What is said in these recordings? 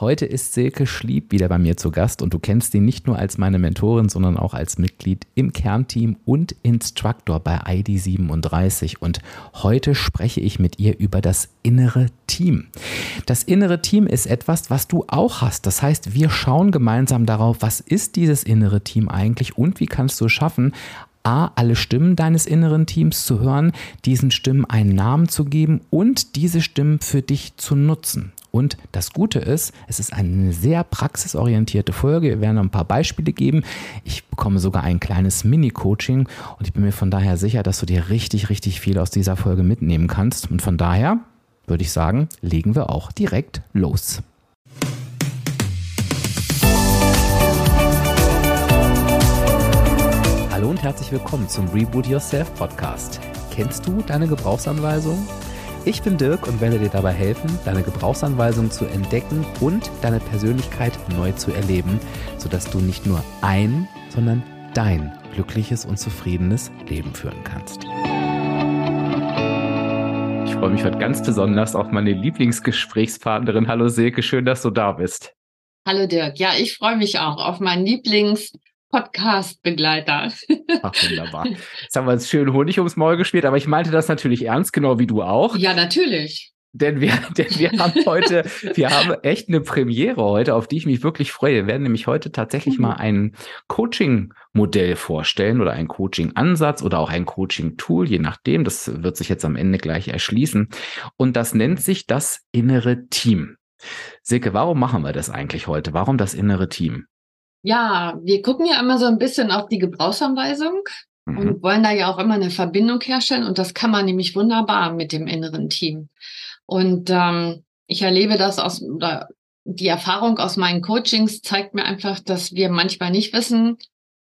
Heute ist Silke Schlieb wieder bei mir zu Gast und du kennst sie nicht nur als meine Mentorin, sondern auch als Mitglied im Kernteam und Instructor bei ID37. Und heute spreche ich mit ihr über das innere Team. Das innere Team ist etwas, was du auch hast. Das heißt, wir schauen gemeinsam darauf, was ist dieses innere Team eigentlich und wie kannst du es schaffen, A, alle Stimmen deines inneren Teams zu hören, diesen Stimmen einen Namen zu geben und diese Stimmen für dich zu nutzen. Und das Gute ist, es ist eine sehr praxisorientierte Folge. Wir werden ein paar Beispiele geben. Ich bekomme sogar ein kleines Mini-Coaching und ich bin mir von daher sicher, dass du dir richtig, richtig viel aus dieser Folge mitnehmen kannst. Und von daher würde ich sagen, legen wir auch direkt los. Hallo und herzlich willkommen zum Reboot Yourself Podcast. Kennst du deine Gebrauchsanweisung? Ich bin Dirk und werde dir dabei helfen, deine Gebrauchsanweisung zu entdecken und deine Persönlichkeit neu zu erleben, sodass du nicht nur ein, sondern dein glückliches und zufriedenes Leben führen kannst. Ich freue mich heute ganz besonders auf meine Lieblingsgesprächspartnerin. Hallo Silke, schön, dass du da bist. Hallo Dirk. Ja, ich freue mich auch auf meinen Lieblings Podcast-Begleiter. Ach, wunderbar. Jetzt haben wir uns schön Honig ums Maul gespielt, aber ich meinte das natürlich ernst, genau wie du auch. Ja, natürlich. Denn wir, denn wir haben heute, wir haben echt eine Premiere heute, auf die ich mich wirklich freue. Wir werden nämlich heute tatsächlich mhm. mal ein Coaching-Modell vorstellen oder ein Coaching-Ansatz oder auch ein Coaching-Tool, je nachdem. Das wird sich jetzt am Ende gleich erschließen. Und das nennt sich das innere Team. Silke, warum machen wir das eigentlich heute? Warum das innere Team? Ja, wir gucken ja immer so ein bisschen auf die Gebrauchsanweisung mhm. und wollen da ja auch immer eine Verbindung herstellen. Und das kann man nämlich wunderbar mit dem inneren Team. Und ähm, ich erlebe das aus, oder die Erfahrung aus meinen Coachings zeigt mir einfach, dass wir manchmal nicht wissen,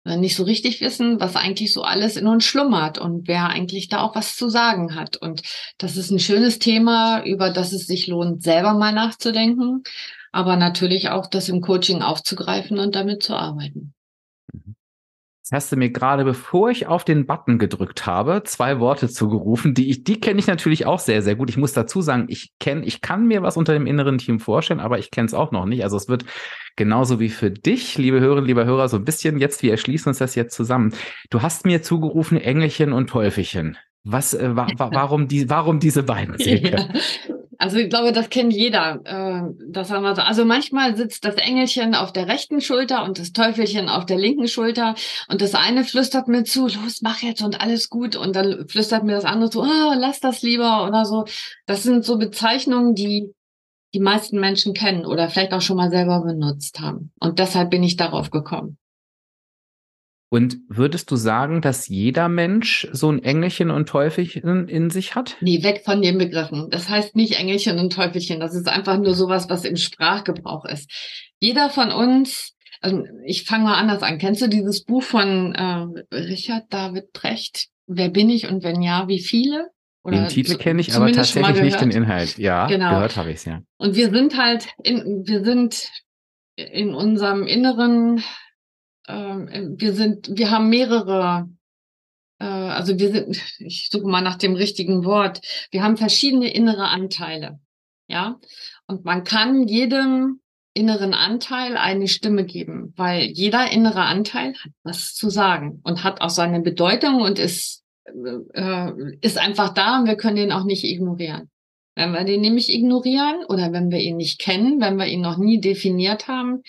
nicht so richtig wissen, was eigentlich so alles in uns schlummert und wer eigentlich da auch was zu sagen hat. Und das ist ein schönes Thema, über das es sich lohnt, selber mal nachzudenken aber natürlich auch das im Coaching aufzugreifen und damit zu arbeiten. Mhm. Jetzt hast du mir gerade, bevor ich auf den Button gedrückt habe, zwei Worte zugerufen, die ich, die kenne ich natürlich auch sehr, sehr gut. Ich muss dazu sagen, ich kenne, ich kann mir was unter dem inneren Team vorstellen, aber ich kenne es auch noch nicht. Also es wird genauso wie für dich, liebe Hörerinnen, lieber Hörer, so ein bisschen jetzt, wir erschließen uns das jetzt zusammen. Du hast mir zugerufen Engelchen und Teufelchen. Was, äh, wa warum, die, warum diese beiden? Ja. Also ich glaube, das kennt jeder. Äh, das haben wir so. Also manchmal sitzt das Engelchen auf der rechten Schulter und das Teufelchen auf der linken Schulter und das eine flüstert mir zu, los, mach jetzt und alles gut und dann flüstert mir das andere zu, oh, lass das lieber oder so. Das sind so Bezeichnungen, die die meisten Menschen kennen oder vielleicht auch schon mal selber benutzt haben. Und deshalb bin ich darauf gekommen. Und würdest du sagen, dass jeder Mensch so ein Engelchen und Teufelchen in sich hat? Nee, weg von den Begriffen. Das heißt nicht Engelchen und Teufelchen. Das ist einfach nur sowas, was im Sprachgebrauch ist. Jeder von uns, also ich fange mal anders an. Kennst du dieses Buch von äh, Richard David Brecht? Wer bin ich und wenn ja, wie viele? Oder den Titel kenne ich, aber tatsächlich nicht den Inhalt. Ja, genau. gehört habe ich es ja. Und wir sind halt, in, wir sind in unserem Inneren ähm, wir sind, wir haben mehrere, äh, also wir sind, ich suche mal nach dem richtigen Wort, wir haben verschiedene innere Anteile, ja, und man kann jedem inneren Anteil eine Stimme geben, weil jeder innere Anteil hat was zu sagen und hat auch seine Bedeutung und ist äh, ist einfach da und wir können ihn auch nicht ignorieren. Wenn wir den nämlich ignorieren oder wenn wir ihn nicht kennen, wenn wir ihn noch nie definiert haben,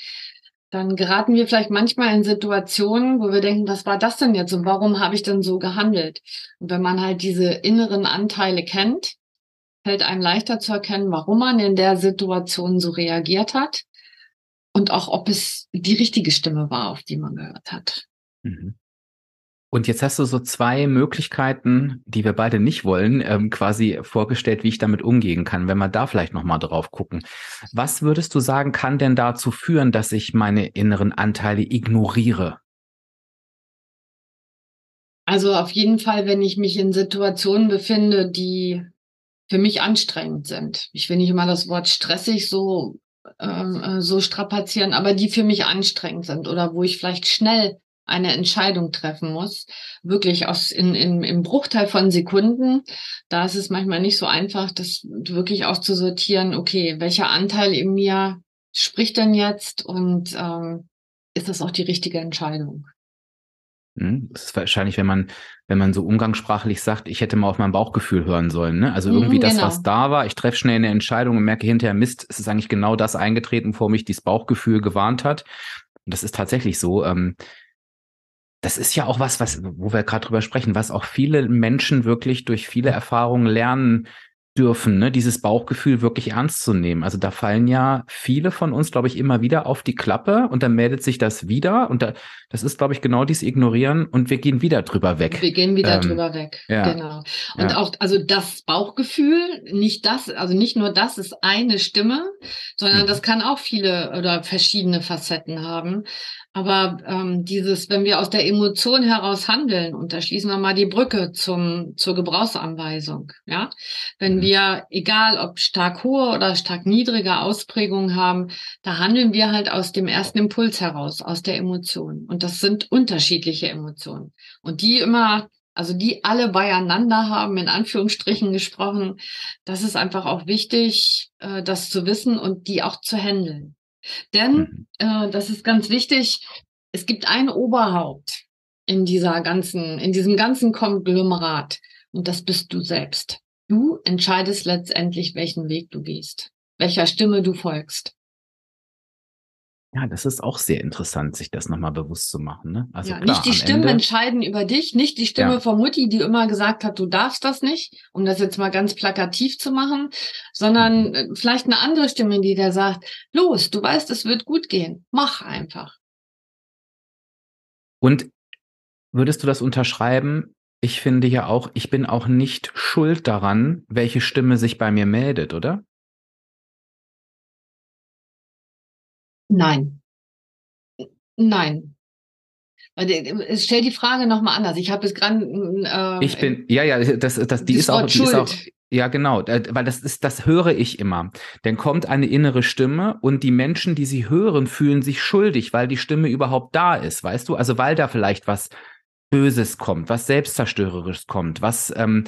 dann geraten wir vielleicht manchmal in Situationen, wo wir denken, was war das denn jetzt und warum habe ich denn so gehandelt? Und wenn man halt diese inneren Anteile kennt, fällt einem leichter zu erkennen, warum man in der Situation so reagiert hat und auch, ob es die richtige Stimme war, auf die man gehört hat. Mhm. Und jetzt hast du so zwei Möglichkeiten, die wir beide nicht wollen, ähm, quasi vorgestellt, wie ich damit umgehen kann, wenn wir da vielleicht nochmal drauf gucken. Was würdest du sagen, kann denn dazu führen, dass ich meine inneren Anteile ignoriere? Also auf jeden Fall, wenn ich mich in Situationen befinde, die für mich anstrengend sind. Ich will nicht immer das Wort stressig so, ähm, äh, so strapazieren, aber die für mich anstrengend sind oder wo ich vielleicht schnell eine Entscheidung treffen muss, wirklich aus in, in, im Bruchteil von Sekunden, da ist es manchmal nicht so einfach, das wirklich auszusortieren, okay, welcher Anteil in mir spricht denn jetzt und ähm, ist das auch die richtige Entscheidung? Hm, das ist wahrscheinlich, wenn man, wenn man so umgangssprachlich sagt, ich hätte mal auf mein Bauchgefühl hören sollen. Ne? Also irgendwie mhm, das, genau. was da war, ich treffe schnell eine Entscheidung und merke hinterher, Mist, es ist eigentlich genau das eingetreten, vor mich dieses Bauchgefühl gewarnt hat. Und das ist tatsächlich so. Ähm, das ist ja auch was, was, wo wir gerade drüber sprechen, was auch viele Menschen wirklich durch viele Erfahrungen lernen dürfen, ne, dieses Bauchgefühl wirklich ernst zu nehmen. Also da fallen ja viele von uns, glaube ich, immer wieder auf die Klappe und dann meldet sich das wieder und da, das ist, glaube ich, genau dieses Ignorieren und wir gehen wieder drüber weg. Wir gehen wieder ähm, drüber weg, ja. genau. Und ja. auch, also das Bauchgefühl, nicht das, also nicht nur das ist eine Stimme, sondern mhm. das kann auch viele oder verschiedene Facetten haben. Aber ähm, dieses, wenn wir aus der Emotion heraus handeln, und da schließen wir mal die Brücke zum, zur Gebrauchsanweisung, ja, wenn mhm. wir, egal ob stark hohe oder stark niedrige Ausprägungen haben, da handeln wir halt aus dem ersten Impuls heraus, aus der Emotion. Und das sind unterschiedliche Emotionen. Und die immer also die alle beieinander haben, in Anführungsstrichen gesprochen, das ist einfach auch wichtig, äh, das zu wissen und die auch zu handeln. Denn, mhm. äh, das ist ganz wichtig, es gibt ein Oberhaupt in dieser ganzen, in diesem ganzen Konglomerat. Und das bist du selbst. Du entscheidest letztendlich, welchen Weg du gehst, welcher Stimme du folgst. Ja, das ist auch sehr interessant, sich das nochmal bewusst zu machen. Ne? Also ja, klar, nicht die Stimmen Ende, entscheiden über dich, nicht die Stimme ja. von Mutti, die immer gesagt hat, du darfst das nicht, um das jetzt mal ganz plakativ zu machen, sondern mhm. Äh, vielleicht eine andere Stimme, die da sagt, los, du weißt, es wird gut gehen, mach einfach. Und würdest du das unterschreiben? Ich finde ja auch, ich bin auch nicht schuld daran, welche Stimme sich bei mir meldet, oder? Nein. Nein. Äh, stell die Frage nochmal anders. Ich habe es gerade. Äh, ich bin, ja, ja, das, das, die ist auch, die ist auch, ja, genau, weil das ist, das höre ich immer. Dann kommt eine innere Stimme und die Menschen, die sie hören, fühlen sich schuldig, weil die Stimme überhaupt da ist, weißt du? Also weil da vielleicht was Böses kommt, was Selbstzerstörerisches kommt, was ähm,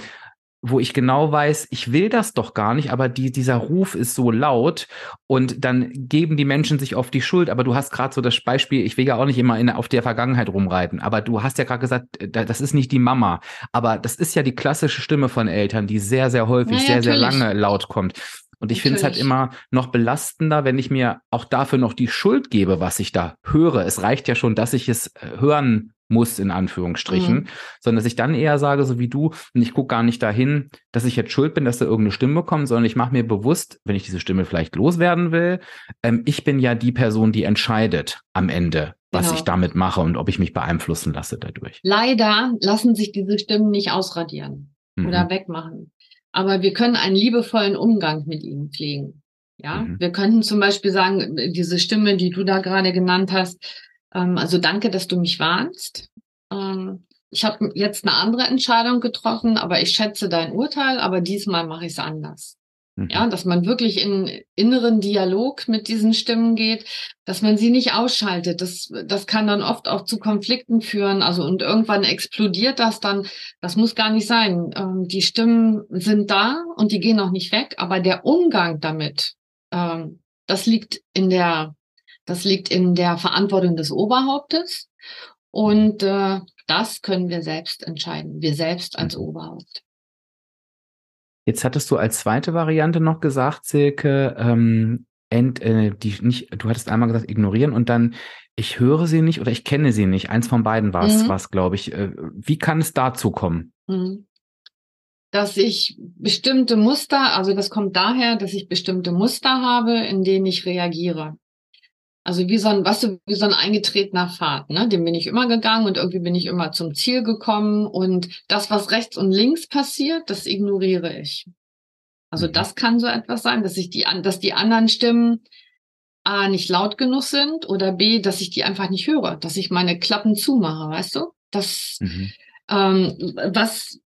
wo ich genau weiß, ich will das doch gar nicht, aber die, dieser Ruf ist so laut und dann geben die Menschen sich auf die Schuld. Aber du hast gerade so das Beispiel, ich will ja auch nicht immer in, auf der Vergangenheit rumreiten, aber du hast ja gerade gesagt, das ist nicht die Mama, aber das ist ja die klassische Stimme von Eltern, die sehr, sehr häufig, naja, sehr, natürlich. sehr lange laut kommt. Und ich finde es halt immer noch belastender, wenn ich mir auch dafür noch die Schuld gebe, was ich da höre. Es reicht ja schon, dass ich es äh, hören muss, in Anführungsstrichen, mhm. sondern dass ich dann eher sage, so wie du, und ich gucke gar nicht dahin, dass ich jetzt schuld bin, dass da irgendeine Stimme kommt, sondern ich mache mir bewusst, wenn ich diese Stimme vielleicht loswerden will, ähm, ich bin ja die Person, die entscheidet am Ende, was genau. ich damit mache und ob ich mich beeinflussen lasse dadurch. Leider lassen sich diese Stimmen nicht ausradieren mhm. oder wegmachen. Aber wir können einen liebevollen Umgang mit ihnen pflegen. Ja, mhm. wir könnten zum Beispiel sagen, diese Stimme, die du da gerade genannt hast, ähm, also danke, dass du mich warnst. Ähm, ich habe jetzt eine andere Entscheidung getroffen, aber ich schätze dein Urteil, aber diesmal mache ich es anders. Mhm. Ja, dass man wirklich in inneren Dialog mit diesen Stimmen geht, dass man sie nicht ausschaltet. Das, das kann dann oft auch zu Konflikten führen. Also und irgendwann explodiert das dann. Das muss gar nicht sein. Ähm, die Stimmen sind da und die gehen auch nicht weg. Aber der Umgang damit, ähm, das liegt in der das liegt in der Verantwortung des Oberhauptes und äh, das können wir selbst entscheiden, wir selbst als mhm. Oberhaupt. Jetzt hattest du als zweite Variante noch gesagt, Silke, ähm, ent, äh, die nicht, du hattest einmal gesagt, ignorieren und dann, ich höre sie nicht oder ich kenne sie nicht. Eins von beiden war es, mhm. glaube ich. Äh, wie kann es dazu kommen? Mhm. Dass ich bestimmte Muster, also das kommt daher, dass ich bestimmte Muster habe, in denen ich reagiere. Also wie so ein, weißt du, wie so ein eingetretener Pfad, ne? Den bin ich immer gegangen und irgendwie bin ich immer zum Ziel gekommen und das, was rechts und links passiert, das ignoriere ich. Also mhm. das kann so etwas sein, dass ich die, dass die anderen Stimmen A, nicht laut genug sind oder B, dass ich die einfach nicht höre, dass ich meine Klappen zumache, weißt du? Das, mhm. ähm, was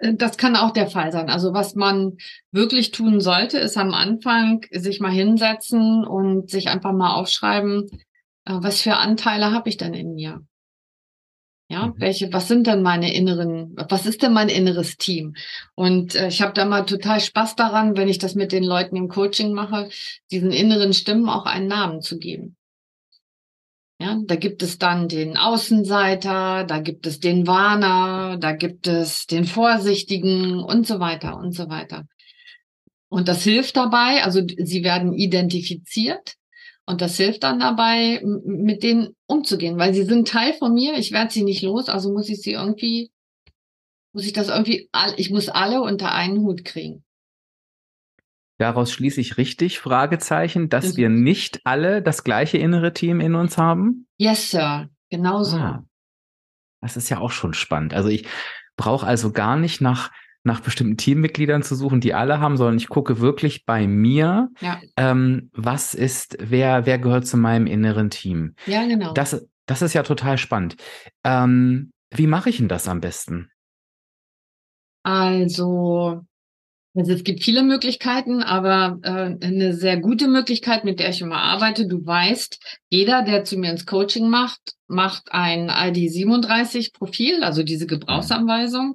das kann auch der Fall sein. Also was man wirklich tun sollte, ist am Anfang sich mal hinsetzen und sich einfach mal aufschreiben, äh, was für Anteile habe ich denn in mir? Ja, mhm. welche, was sind denn meine inneren, was ist denn mein inneres Team? Und äh, ich habe da mal total Spaß daran, wenn ich das mit den Leuten im Coaching mache, diesen inneren Stimmen auch einen Namen zu geben. Ja, da gibt es dann den Außenseiter, da gibt es den Warner, da gibt es den Vorsichtigen und so weiter und so weiter. Und das hilft dabei, also sie werden identifiziert und das hilft dann dabei, mit denen umzugehen, weil sie sind Teil von mir. Ich werde sie nicht los, also muss ich sie irgendwie, muss ich das irgendwie, ich muss alle unter einen Hut kriegen. Daraus schließe ich richtig, Fragezeichen, dass mhm. wir nicht alle das gleiche innere Team in uns haben? Yes, Sir. Genauso. Ah, das ist ja auch schon spannend. Also ich brauche also gar nicht nach nach bestimmten Teammitgliedern zu suchen, die alle haben, sondern ich gucke wirklich bei mir, ja. ähm, was ist, wer, wer gehört zu meinem inneren Team. Ja, genau. Das, das ist ja total spannend. Ähm, wie mache ich denn das am besten? Also, also es gibt viele Möglichkeiten, aber äh, eine sehr gute Möglichkeit, mit der ich immer arbeite, du weißt, jeder, der zu mir ins Coaching macht, macht ein ID37-Profil, also diese Gebrauchsanweisung.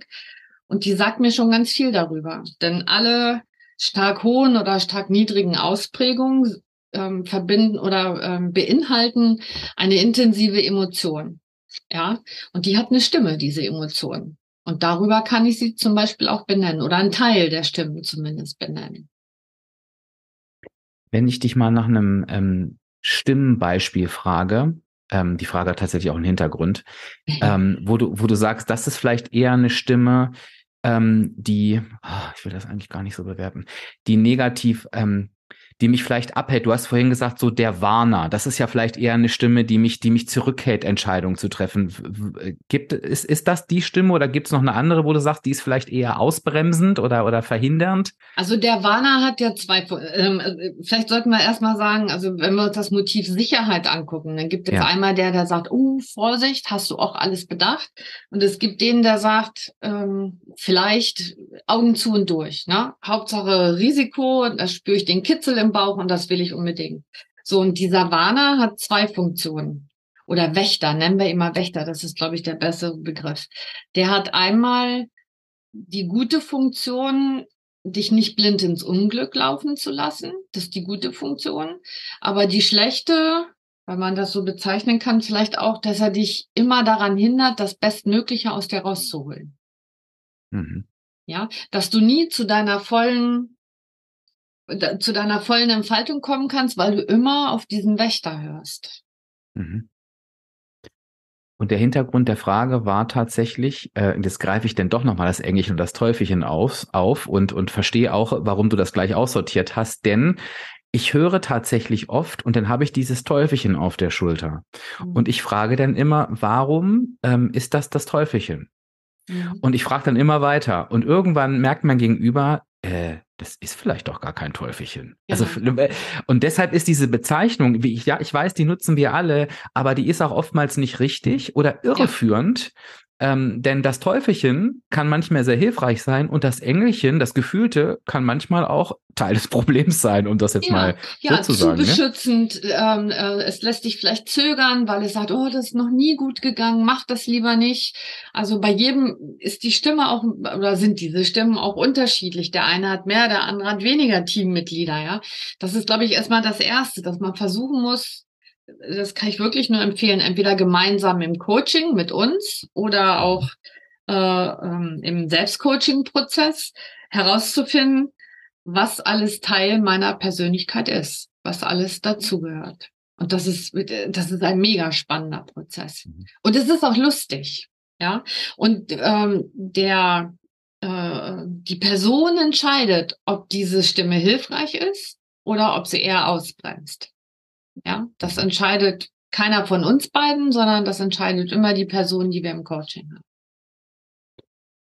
Und die sagt mir schon ganz viel darüber. Denn alle stark hohen oder stark niedrigen Ausprägungen ähm, verbinden oder ähm, beinhalten eine intensive Emotion. Ja, und die hat eine Stimme, diese Emotion. Und darüber kann ich sie zum Beispiel auch benennen oder einen Teil der Stimmen zumindest benennen. Wenn ich dich mal nach einem ähm, Stimmenbeispiel frage, ähm, die Frage hat tatsächlich auch einen Hintergrund, ähm, wo du, wo du sagst, das ist vielleicht eher eine Stimme, ähm, die, oh, ich will das eigentlich gar nicht so bewerten, die negativ ähm, die mich vielleicht abhält. Du hast vorhin gesagt, so der Warner. Das ist ja vielleicht eher eine Stimme, die mich, die mich zurückhält, Entscheidungen zu treffen. Gibt, ist, ist das die Stimme oder gibt es noch eine andere, wo du sagst, die ist vielleicht eher ausbremsend oder, oder verhindernd? Also der Warner hat ja zwei, ähm, vielleicht sollten wir erstmal sagen, also wenn wir uns das Motiv Sicherheit angucken, dann gibt es ja. einmal der, der sagt, oh, Vorsicht, hast du auch alles bedacht? Und es gibt den, der sagt, ähm, vielleicht Augen zu und durch. Ne? Hauptsache Risiko, da spüre ich den Kitzel im Bauch und das will ich unbedingt. So, und dieser Warner hat zwei Funktionen. Oder Wächter, nennen wir immer Wächter, das ist, glaube ich, der bessere Begriff. Der hat einmal die gute Funktion, dich nicht blind ins Unglück laufen zu lassen. Das ist die gute Funktion. Aber die schlechte, wenn man das so bezeichnen kann, vielleicht auch, dass er dich immer daran hindert, das Bestmögliche aus dir rauszuholen. Mhm. Ja, dass du nie zu deiner vollen zu deiner vollen Entfaltung kommen kannst, weil du immer auf diesen Wächter hörst. Mhm. Und der Hintergrund der Frage war tatsächlich, äh, jetzt greife ich denn doch nochmal das Engelchen und das Teufelchen auf, auf und, und verstehe auch, warum du das gleich aussortiert hast, denn ich höre tatsächlich oft und dann habe ich dieses Teufelchen auf der Schulter. Mhm. Und ich frage dann immer, warum ähm, ist das das Teufelchen? Mhm. Und ich frage dann immer weiter. Und irgendwann merkt man gegenüber, äh, das ist vielleicht doch gar kein Teufelchen. Also, genau. Also, und deshalb ist diese Bezeichnung, wie ich, ja, ich weiß, die nutzen wir alle, aber die ist auch oftmals nicht richtig oder irreführend. Ja. Ähm, denn das Teufelchen kann manchmal sehr hilfreich sein und das Engelchen, das Gefühlte, kann manchmal auch Teil des Problems sein, um das jetzt ja, mal ja, so zu sagen. Ja, zu beschützend. Ne? Ähm, äh, es lässt dich vielleicht zögern, weil es sagt, oh, das ist noch nie gut gegangen, mach das lieber nicht. Also bei jedem ist die Stimme auch, oder sind diese Stimmen auch unterschiedlich. Der eine hat mehr, der andere hat weniger Teammitglieder, ja. Das ist, glaube ich, erstmal das Erste, dass man versuchen muss, das kann ich wirklich nur empfehlen, entweder gemeinsam im Coaching mit uns oder auch äh, ähm, im Selbstcoaching-Prozess herauszufinden, was alles Teil meiner Persönlichkeit ist, was alles dazugehört. Und das ist, das ist ein mega spannender Prozess. Mhm. Und es ist auch lustig, ja. Und ähm, der äh, die Person entscheidet, ob diese Stimme hilfreich ist oder ob sie eher ausbremst. Ja, das entscheidet keiner von uns beiden, sondern das entscheidet immer die Person, die wir im Coaching haben.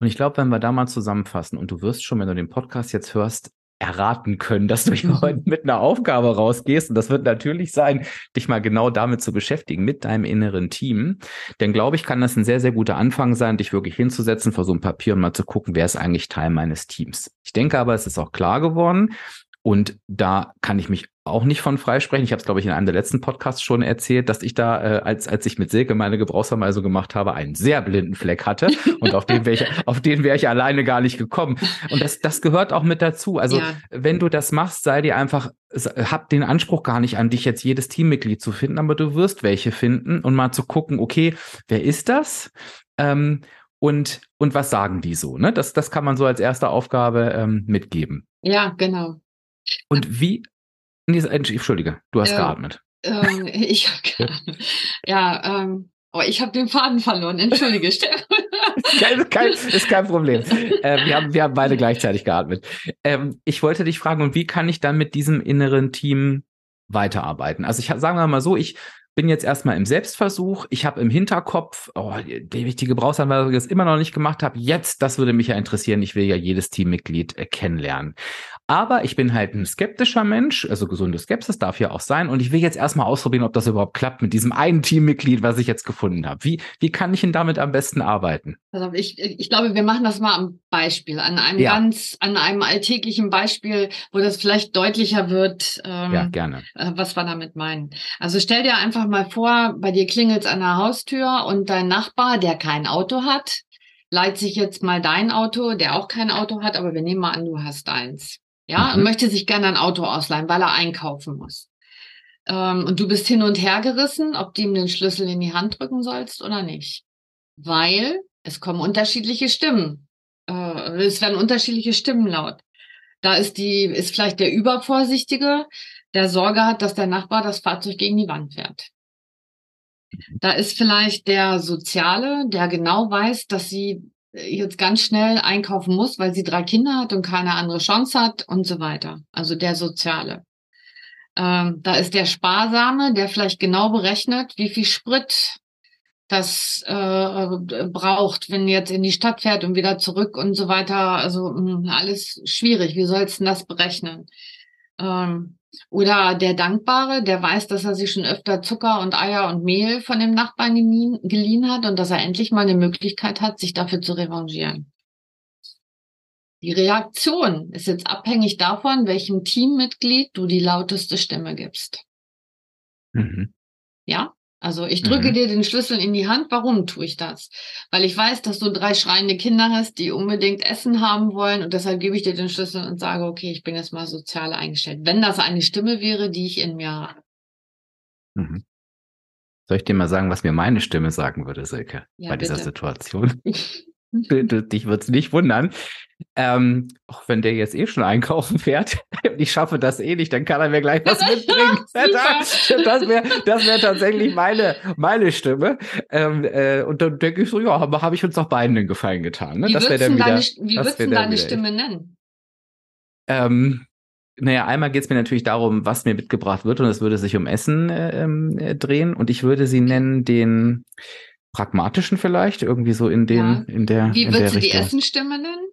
Und ich glaube, wenn wir da mal zusammenfassen und du wirst schon, wenn du den Podcast jetzt hörst, erraten können, dass du hier heute mit einer Aufgabe rausgehst. Und das wird natürlich sein, dich mal genau damit zu beschäftigen, mit deinem inneren Team. Denn glaube ich, kann das ein sehr, sehr guter Anfang sein, dich wirklich hinzusetzen vor so einem Papier und mal zu gucken, wer ist eigentlich Teil meines Teams. Ich denke aber, es ist auch klar geworden, Und da kann ich mich auch nicht von freisprechen. Ich habe es, glaube ich, in einem der letzten Podcasts schon erzählt, dass ich da, äh, als, als ich mit Silke meine Gebrauchsanweisung gemacht habe, einen sehr blinden Fleck hatte. Und auf den wäre ich, auf den wäre ich alleine gar nicht gekommen. Und das, das gehört auch mit dazu. Also, ja. wenn du das machst, sei dir einfach, hab den Anspruch gar nicht an dich jetzt jedes Teammitglied zu finden, aber du wirst welche finden und mal zu gucken, okay, wer ist das? Ähm, und, und was sagen die so? Ne? Das, das kann man so als erste Aufgabe ähm, mitgeben. Ja, genau. Und wie, nee, entschuldige, du hast äh, geatmet. Ähm, ich habe geatmet. Ja, ähm, oh, ich habe den Faden verloren. Entschuldige, Stefan. kein, kein, ist kein Problem. Äh, wir, haben, wir haben beide gleichzeitig geatmet. Ähm, ich wollte dich fragen, und wie kann ich dann mit diesem inneren Team weiterarbeiten? Also ich sagen wir mal so, ich bin jetzt erstmal im Selbstversuch. Ich habe im Hinterkopf, oh, die wichtige Gebrauchsanweisung jetzt immer noch nicht gemacht habe. Jetzt, das würde mich ja interessieren. Ich will ja jedes Teammitglied äh, kennenlernen. Aber ich bin halt ein skeptischer Mensch, also gesunde Skepsis darf ja auch sein. Und ich will jetzt erstmal ausprobieren, ob das überhaupt klappt mit diesem einen Teammitglied, was ich jetzt gefunden habe. Wie, wie kann ich denn damit am besten arbeiten? Also ich, ich glaube, wir machen das mal am Beispiel, an einem ja. ganz, an einem alltäglichen Beispiel, wo das vielleicht deutlicher wird, ähm, ja, gerne. Äh, was wir damit meinen. Also stell dir einfach mal vor, bei dir klingelt es an der Haustür und dein Nachbar, der kein Auto hat, leiht sich jetzt mal dein Auto, der auch kein Auto hat, aber wir nehmen mal an, du hast eins ja, mhm. und möchte sich gerne ein Auto ausleihen, weil er einkaufen muss. Ähm, und du bist hin und her gerissen, ob du ihm den Schlüssel in die Hand drücken sollst oder nicht. Weil es kommen unterschiedliche Stimmen. Äh, es werden unterschiedliche Stimmen laut. Da ist die, ist vielleicht der Übervorsichtige, der Sorge hat, dass der Nachbar das Fahrzeug gegen die Wand fährt. Da ist vielleicht der Soziale, der genau weiß, dass sie jetzt ganz schnell einkaufen muss, weil sie drei Kinder hat und keine andere Chance hat und so weiter. Also der Soziale. Ähm, da ist der Sparsame, der vielleicht genau berechnet, wie viel Sprit das äh, braucht, wenn jetzt in die Stadt fährt und wieder zurück und so weiter. Also mh, hm, alles schwierig. Wie sollst du das berechnen? Ähm, oder der Dankbare, der weiß, dass er sich schon öfter Zucker und Eier und Mehl von dem Nachbarn geliehen hat und dass er endlich mal eine Möglichkeit hat, sich dafür zu revanchieren. Die Reaktion ist jetzt abhängig davon, welchem Teammitglied du die lauteste Stimme gibst. Mhm. Ja? Also ich drücke mhm. dir den Schlüssel in die Hand. Warum tue ich das? Weil ich weiß, dass du drei schreiende Kinder hast, die unbedingt Essen haben wollen und deshalb gebe ich dir den Schlüssel und sage, okay, ich bin jetzt mal sozial eingestellt. Wenn das eine Stimme wäre, die ich in mir habe. Mhm. Soll ich dir mal sagen, was mir meine Stimme sagen würde, Silke, ja, bei bitte. dieser Situation? Dich wird es nicht wundern. Ähm, auch wenn der jetzt eh schon einkaufen fährt, ich schaffe das eh nicht, dann kann er mir gleich was mitbringen. das das wäre das wär tatsächlich meine, meine Stimme. Ähm, äh, und dann denke ich so, ja, aber habe ich uns doch beiden den Gefallen getan. Ne? Wie würdest du deine, wie würdest deine Stimme nennen? Ähm, naja, einmal geht es mir natürlich darum, was mir mitgebracht wird und es würde sich um Essen äh, ähm, äh, drehen und ich würde sie nennen den pragmatischen vielleicht, irgendwie so in den, ja. in der. Wie würdest du die Essenstimme nennen?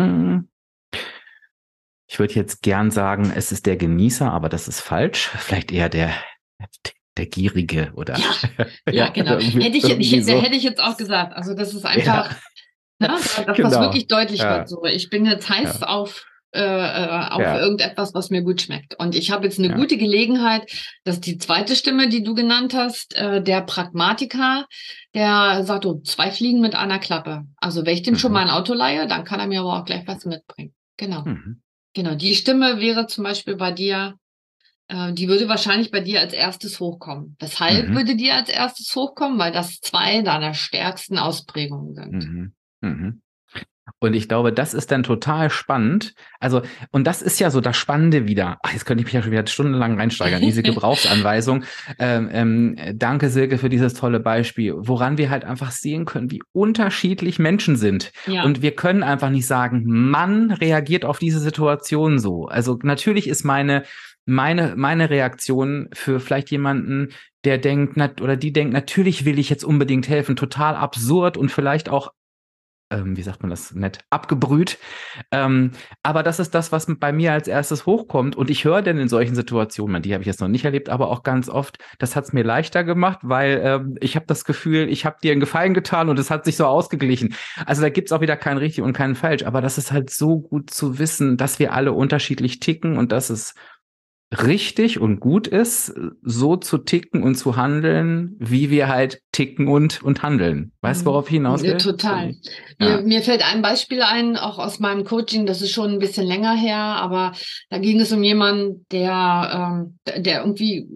Mm. Ich würde jetzt gern sagen, es ist der Genießer, aber das ist falsch. Vielleicht eher der, der Gierige oder. Ja, ja genau. hätte ich, ich so. hätte ich jetzt auch gesagt. Also das ist einfach, ja. ne, dass genau. das wirklich deutlich ja. wird. So, ich bin jetzt heiß auf äh, äh, auf ja. irgendetwas, was mir gut schmeckt. Und ich habe jetzt eine ja. gute Gelegenheit, dass die zweite Stimme, die du genannt hast, äh, der Pragmatiker, der sagt, oh, zwei Fliegen mit einer Klappe. Also wenn ich dem mhm. schon mal ein Auto leihe, dann kann er mir aber auch gleich was mitbringen. Genau. Mhm. Genau. Die Stimme wäre zum Beispiel bei dir, äh, die würde wahrscheinlich bei dir als erstes hochkommen. Weshalb mhm. würde die als erstes hochkommen? Weil das zwei deiner stärksten Ausprägungen sind. Und ich glaube, das ist dann total spannend. Also, und das ist ja so das Spannende wieder. Ach, jetzt könnte ich mich ja schon wieder stundenlang reinsteigern. Diese Gebrauchsanweisung. Ähm, ähm, danke, Silke, für dieses tolle Beispiel, woran wir halt einfach sehen können, wie unterschiedlich Menschen sind. Ja. Und wir können einfach nicht sagen, Mann reagiert auf diese Situation so. Also, natürlich ist meine, meine, meine Reaktion für vielleicht jemanden, der denkt, oder die denkt, natürlich will ich jetzt unbedingt helfen, total absurd und vielleicht auch ähm, wie sagt man das nett, abgebrüht. Ähm, aber das ist das, was bei mir als erstes hochkommt. Und ich höre denn in solchen Situationen, die habe ich jetzt noch nicht erlebt, aber auch ganz oft, das hat es mir leichter gemacht, weil ähm, ich habe das Gefühl, ich habe dir einen Gefallen getan und es hat sich so ausgeglichen. Also da gibt's auch wieder kein richtig und kein falsch. Aber das ist halt so gut zu wissen, dass wir alle unterschiedlich ticken und dass es richtig und gut ist, so zu ticken und zu handeln, wie wir halt ticken und, und handeln. Weißt du, worauf ich hinaus will? Ja, total. Ja. Mir, mir fällt ein Beispiel ein, auch aus meinem Coaching, das ist schon ein bisschen länger her, aber da ging es um jemanden, der, ähm, der irgendwie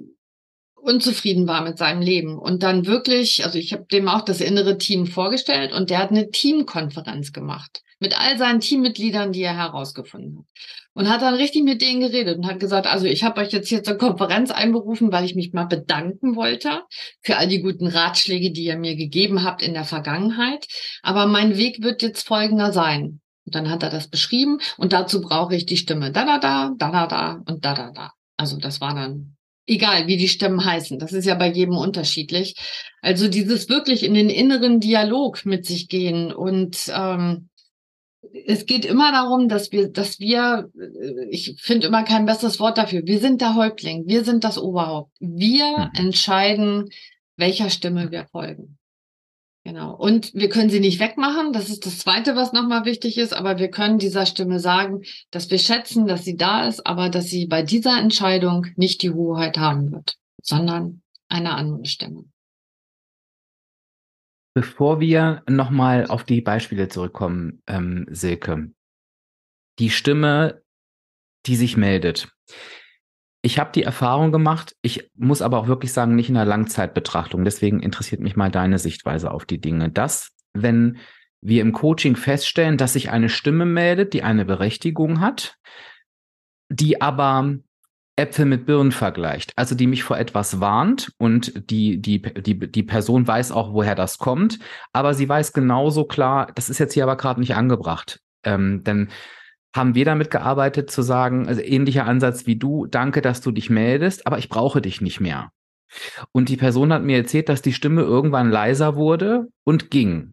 unzufrieden war mit seinem Leben und dann wirklich, also ich habe dem auch das innere Team vorgestellt und der hat eine Teamkonferenz gemacht mit all seinen Teammitgliedern, die er herausgefunden hat. Und hat dann richtig mit denen geredet und hat gesagt, also ich habe euch jetzt hier zur Konferenz einberufen, weil ich mich mal bedanken wollte für all die guten Ratschläge, die ihr mir gegeben habt in der Vergangenheit. Aber mein Weg wird jetzt folgender sein. Und dann hat er das beschrieben und dazu brauche ich die Stimme da da da, da da da und da da da. Also das war dann egal, wie die Stimmen heißen. Das ist ja bei jedem unterschiedlich. Also dieses wirklich in den inneren Dialog mit sich gehen und ähm, es geht immer darum, dass wir, dass wir, äh, ich finde immer kein besseres Wort dafür. Wir sind der Häuptling, wir sind das Oberhaupt. Wir mhm. entscheiden, welcher Stimme wir folgen. Genau. Und wir können sie nicht wegmachen. Das ist das Zweite, was nochmal wichtig ist. Aber wir können dieser Stimme sagen, dass wir schätzen, dass sie da ist, aber dass sie bei dieser Entscheidung nicht die Hoheit haben wird, sondern eine andere Stimme. Bevor wir nochmal auf die Beispiele zurückkommen, ähm, Silke, die Stimme, die sich meldet. Ich habe die Erfahrung gemacht, ich muss aber auch wirklich sagen, nicht in der Langzeitbetrachtung. Deswegen interessiert mich mal deine Sichtweise auf die Dinge. Dass, wenn wir im Coaching feststellen, dass sich eine Stimme meldet, die eine Berechtigung hat, die aber Äpfel mit Birnen vergleicht, also die mich vor etwas warnt und die, die, die, die Person weiß auch, woher das kommt, aber sie weiß genauso klar, das ist jetzt hier aber gerade nicht angebracht. Ähm, denn haben wir damit gearbeitet zu sagen, also ähnlicher Ansatz wie du, danke, dass du dich meldest, aber ich brauche dich nicht mehr. Und die Person hat mir erzählt, dass die Stimme irgendwann leiser wurde und ging.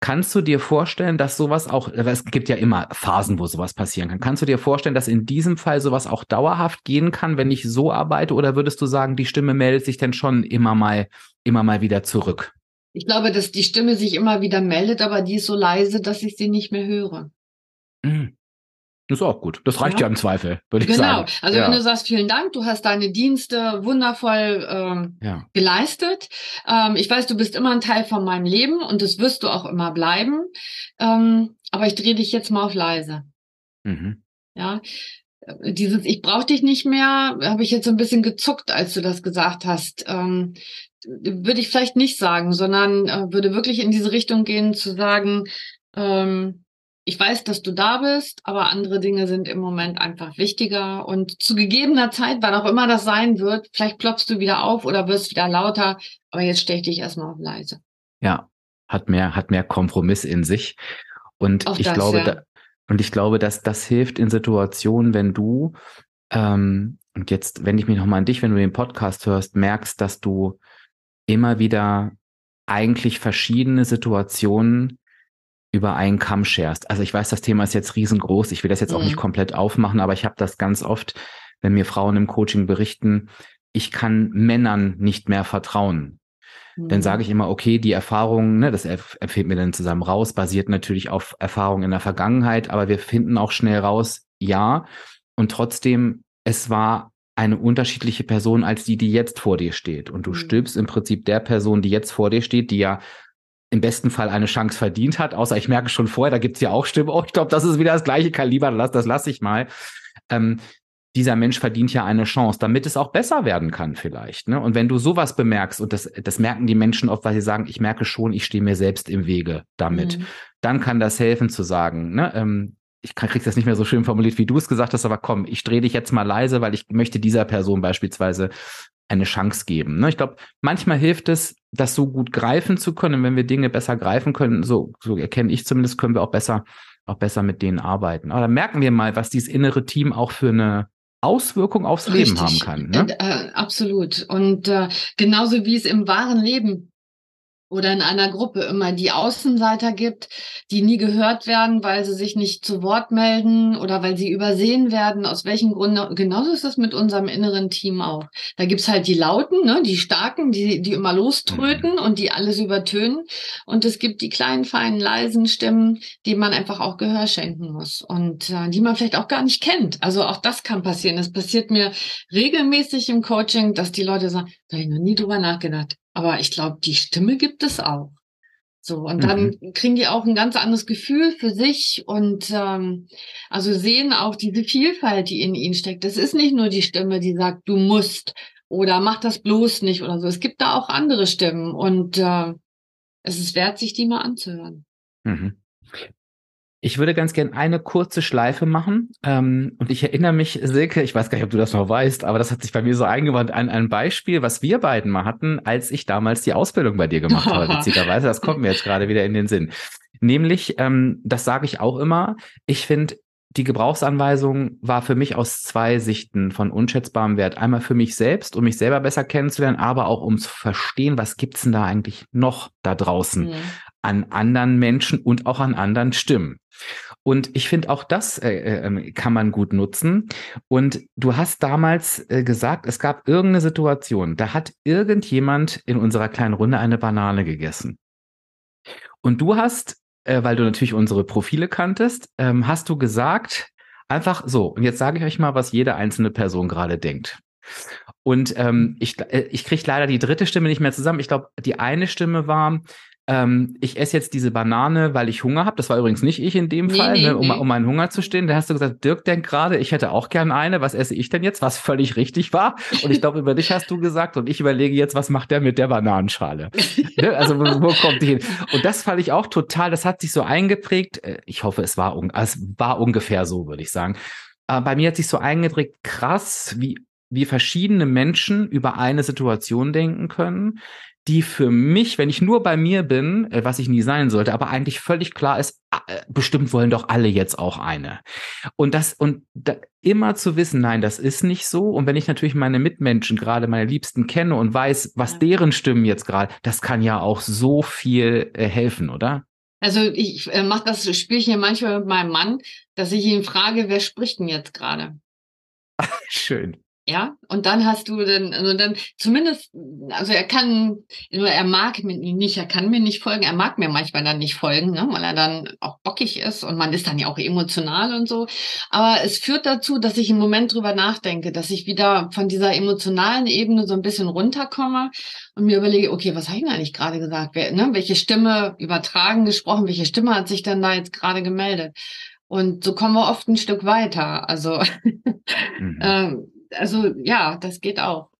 Kannst du dir vorstellen, dass sowas auch, es gibt ja immer Phasen, wo sowas passieren kann. Kannst du dir vorstellen, dass in diesem Fall sowas auch dauerhaft gehen kann, wenn ich so arbeite? Oder würdest du sagen, die Stimme meldet sich denn schon immer mal, immer mal wieder zurück? Ich glaube, dass die Stimme sich immer wieder meldet, aber die ist so leise, dass ich sie nicht mehr höre. Mhm. Das ist auch gut. Das reicht ja, ja im Zweifel, würde ich genau. sagen. Genau. Also ja. wenn du sagst, vielen Dank, du hast deine Dienste wundervoll ähm, ja. geleistet. Ähm, ich weiß, du bist immer ein Teil von meinem Leben und das wirst du auch immer bleiben. Ähm, aber ich drehe dich jetzt mal auf leise. Mhm. Ja. Dieses Ich brauche dich nicht mehr, habe ich jetzt so ein bisschen gezuckt, als du das gesagt hast. Ähm, würde ich vielleicht nicht sagen, sondern äh, würde wirklich in diese Richtung gehen, zu sagen, ähm, ich weiß, dass du da bist, aber andere Dinge sind im Moment einfach wichtiger. Und zu gegebener Zeit, wann auch immer das sein wird, vielleicht ploppst du wieder auf oder wirst wieder lauter, aber jetzt stell ich dich erstmal auf leise. Ja, hat mehr, hat mehr Kompromiss in sich. Und Auch ich das, glaube, ja. da, und ich glaube, dass das hilft in Situationen, wenn du, ähm, und jetzt wende ich mich nochmal an dich, wenn du den Podcast hörst, merkst, dass du immer wieder eigentlich verschiedene Situationen über einen Kamm scherst. Also ich weiß, das Thema ist jetzt riesengroß. Ich will das jetzt mhm. auch nicht mhm. komplett aufmachen, aber ich habe das ganz oft, wenn mir Frauen im Coaching berichten, ich kann Männern nicht mehr vertrauen. Mhm. Dann sage ich immer, okay, die Erfahrung, ne, das empfiehlt mir dann zusammen raus, basiert natürlich auf Erfahrungen in der Vergangenheit, aber wir finden auch schnell raus, ja. Und trotzdem, es war eine unterschiedliche Person als die, die jetzt vor dir steht. Und du mhm. stülpst im Prinzip der Person, die jetzt vor dir steht, die ja im besten Fall eine Chance verdient hat, außer ich merke schon vorher, da gibt's ja auch Stimmen, oh, ich glaube, das ist wieder das gleiche Kaliber, das, das lasse ich mal. Ähm, dieser Mensch verdient ja eine Chance, damit es auch besser werden kann vielleicht. Ne? Und wenn du sowas bemerkst, und das, das merken die Menschen oft, weil sie sagen, ich merke schon, ich stehe mir selbst im Wege damit, mhm. dann kann das helfen zu sagen, ne, ähm, ich krieg's das nicht mehr so schön formuliert, wie du es gesagt hast, aber komm, ich drehe dich jetzt mal leise, weil ich möchte dieser Person beispielsweise eine Chance geben. Ne? Ich glaube, manchmal hilft es, das so gut greifen zu können. Wenn wir Dinge besser greifen können, so, so erkenne ich zumindest, können wir auch besser, auch besser mit denen arbeiten. Aber da merken wir mal, was dieses innere Team auch für eine Auswirkung aufs Richtig. Leben haben kann. Ne? Äh, äh, absolut. Und äh, genauso wie es im wahren Leben oder in einer Gruppe immer die Außenseiter gibt, die nie gehört werden, weil sie sich nicht zu Wort melden oder weil sie übersehen werden, aus welchen Gründen. Genauso ist das mit unserem inneren Team auch. Da gibt's halt die Lauten, ne, die Starken, die, die immer loströten mhm. und die alles übertönen. Und es gibt die kleinen, feinen, leisen Stimmen, die man einfach auch Gehör schenken muss und äh, die man vielleicht auch gar nicht kennt. Also auch das kann passieren. Es passiert mir regelmäßig im Coaching, dass die Leute sagen, da habe ich noch nie drüber nachgedacht aber ich glaube, die Stimme gibt es auch. So, und dann mhm. kriegen die auch ein ganz anderes Gefühl für sich und ähm, also sehen auch diese Vielfalt, die in ihnen steckt. Das ist nicht nur die Stimme, die sagt, du musst oder mach das bloß nicht oder so. Es gibt da auch andere Stimmen und äh, es ist wert, sich die mal anzuhören. Mhm. Ich würde ganz gern eine kurze Schleife machen. Ähm, und ich erinnere mich, Silke, ich weiß gar nicht, ob du das noch weißt, aber das hat sich bei mir so eingewandt an ein Beispiel, was wir beiden mal hatten, als ich damals die Ausbildung bei dir gemacht habe, witzigerweise. Das kommt mir jetzt gerade wieder in den Sinn. Nämlich, ähm, das sage ich auch immer, ich finde, die Gebrauchsanweisung war für mich aus zwei Sichten von unschätzbarem Wert. Einmal für mich selbst, um mich selber besser kennenzulernen, aber auch um zu verstehen, was gibt's denn da eigentlich noch da draußen mhm. An anderen Menschen und auch an anderen Stimmen. Und ich finde, auch das äh, äh, ähm, kann man gut nutzen. Und du hast damals äh, gesagt, es gab irgendeine Situation, da hat irgendjemand in unserer kleinen Runde eine Banane gegessen. Und du hast, äh, weil du natürlich unsere Profile kanntest, ähm, hast du gesagt, einfach so, und jetzt sage ich euch mal, was jede einzelne Person gerade denkt. Und ähm, ich, äh, ich kriege leider die dritte Stimme nicht mehr zusammen. Ich glaube, die eine Stimme war, ähm, ich esse jetzt diese Banane, weil ich Hunger habe. Das war übrigens nicht ich in dem nee, Fall, nee, ne, um, nee. um meinen Hunger zu stehen. Da hast du gesagt, Dirk denkt gerade, ich hätte auch gern eine. Was esse ich denn jetzt? Was völlig richtig war. Und ich glaube, über dich hast du gesagt und ich überlege jetzt, was macht der mit der Bananenschale? ne? Also wo, wo, kommt die hin? Und das fand ich auch total, das hat sich so eingeprägt. Äh, ich hoffe, es war, es war ungefähr so, würde ich sagen. Aber bei mir hat sich so eingeprägt, krass, wie wie verschiedene Menschen über eine Situation denken können, die für mich, wenn ich nur bei mir bin, äh, was ich nie sein sollte, aber eigentlich völlig klar ist, äh, bestimmt wollen doch alle jetzt auch eine. Und das, und da, immer zu wissen, nein, das ist nicht so. Und wenn ich natürlich meine Mitmenschen, gerade meine Liebsten kenne und weiß, was deren Stimmen jetzt gerade, das kann ja auch so viel äh, helfen, oder? Also ich äh, mache das Spielchen manchmal mit meinem Mann, dass ich ihn frage, wer spricht denn jetzt gerade? Schön. Ja, und dann hast du dann, also dann zumindest, also er kann, er mag mir nicht, er kann mir nicht folgen, er mag mir manchmal dann nicht folgen, ne, weil er dann auch bockig ist und man ist dann ja auch emotional und so. Aber es führt dazu, dass ich im Moment drüber nachdenke, dass ich wieder von dieser emotionalen Ebene so ein bisschen runterkomme und mir überlege, okay, was habe ich denn eigentlich gerade gesagt? Wer, ne, welche Stimme übertragen gesprochen, welche Stimme hat sich denn da jetzt gerade gemeldet? Und so kommen wir oft ein Stück weiter. Also mhm. ähm, also ja, das geht auch.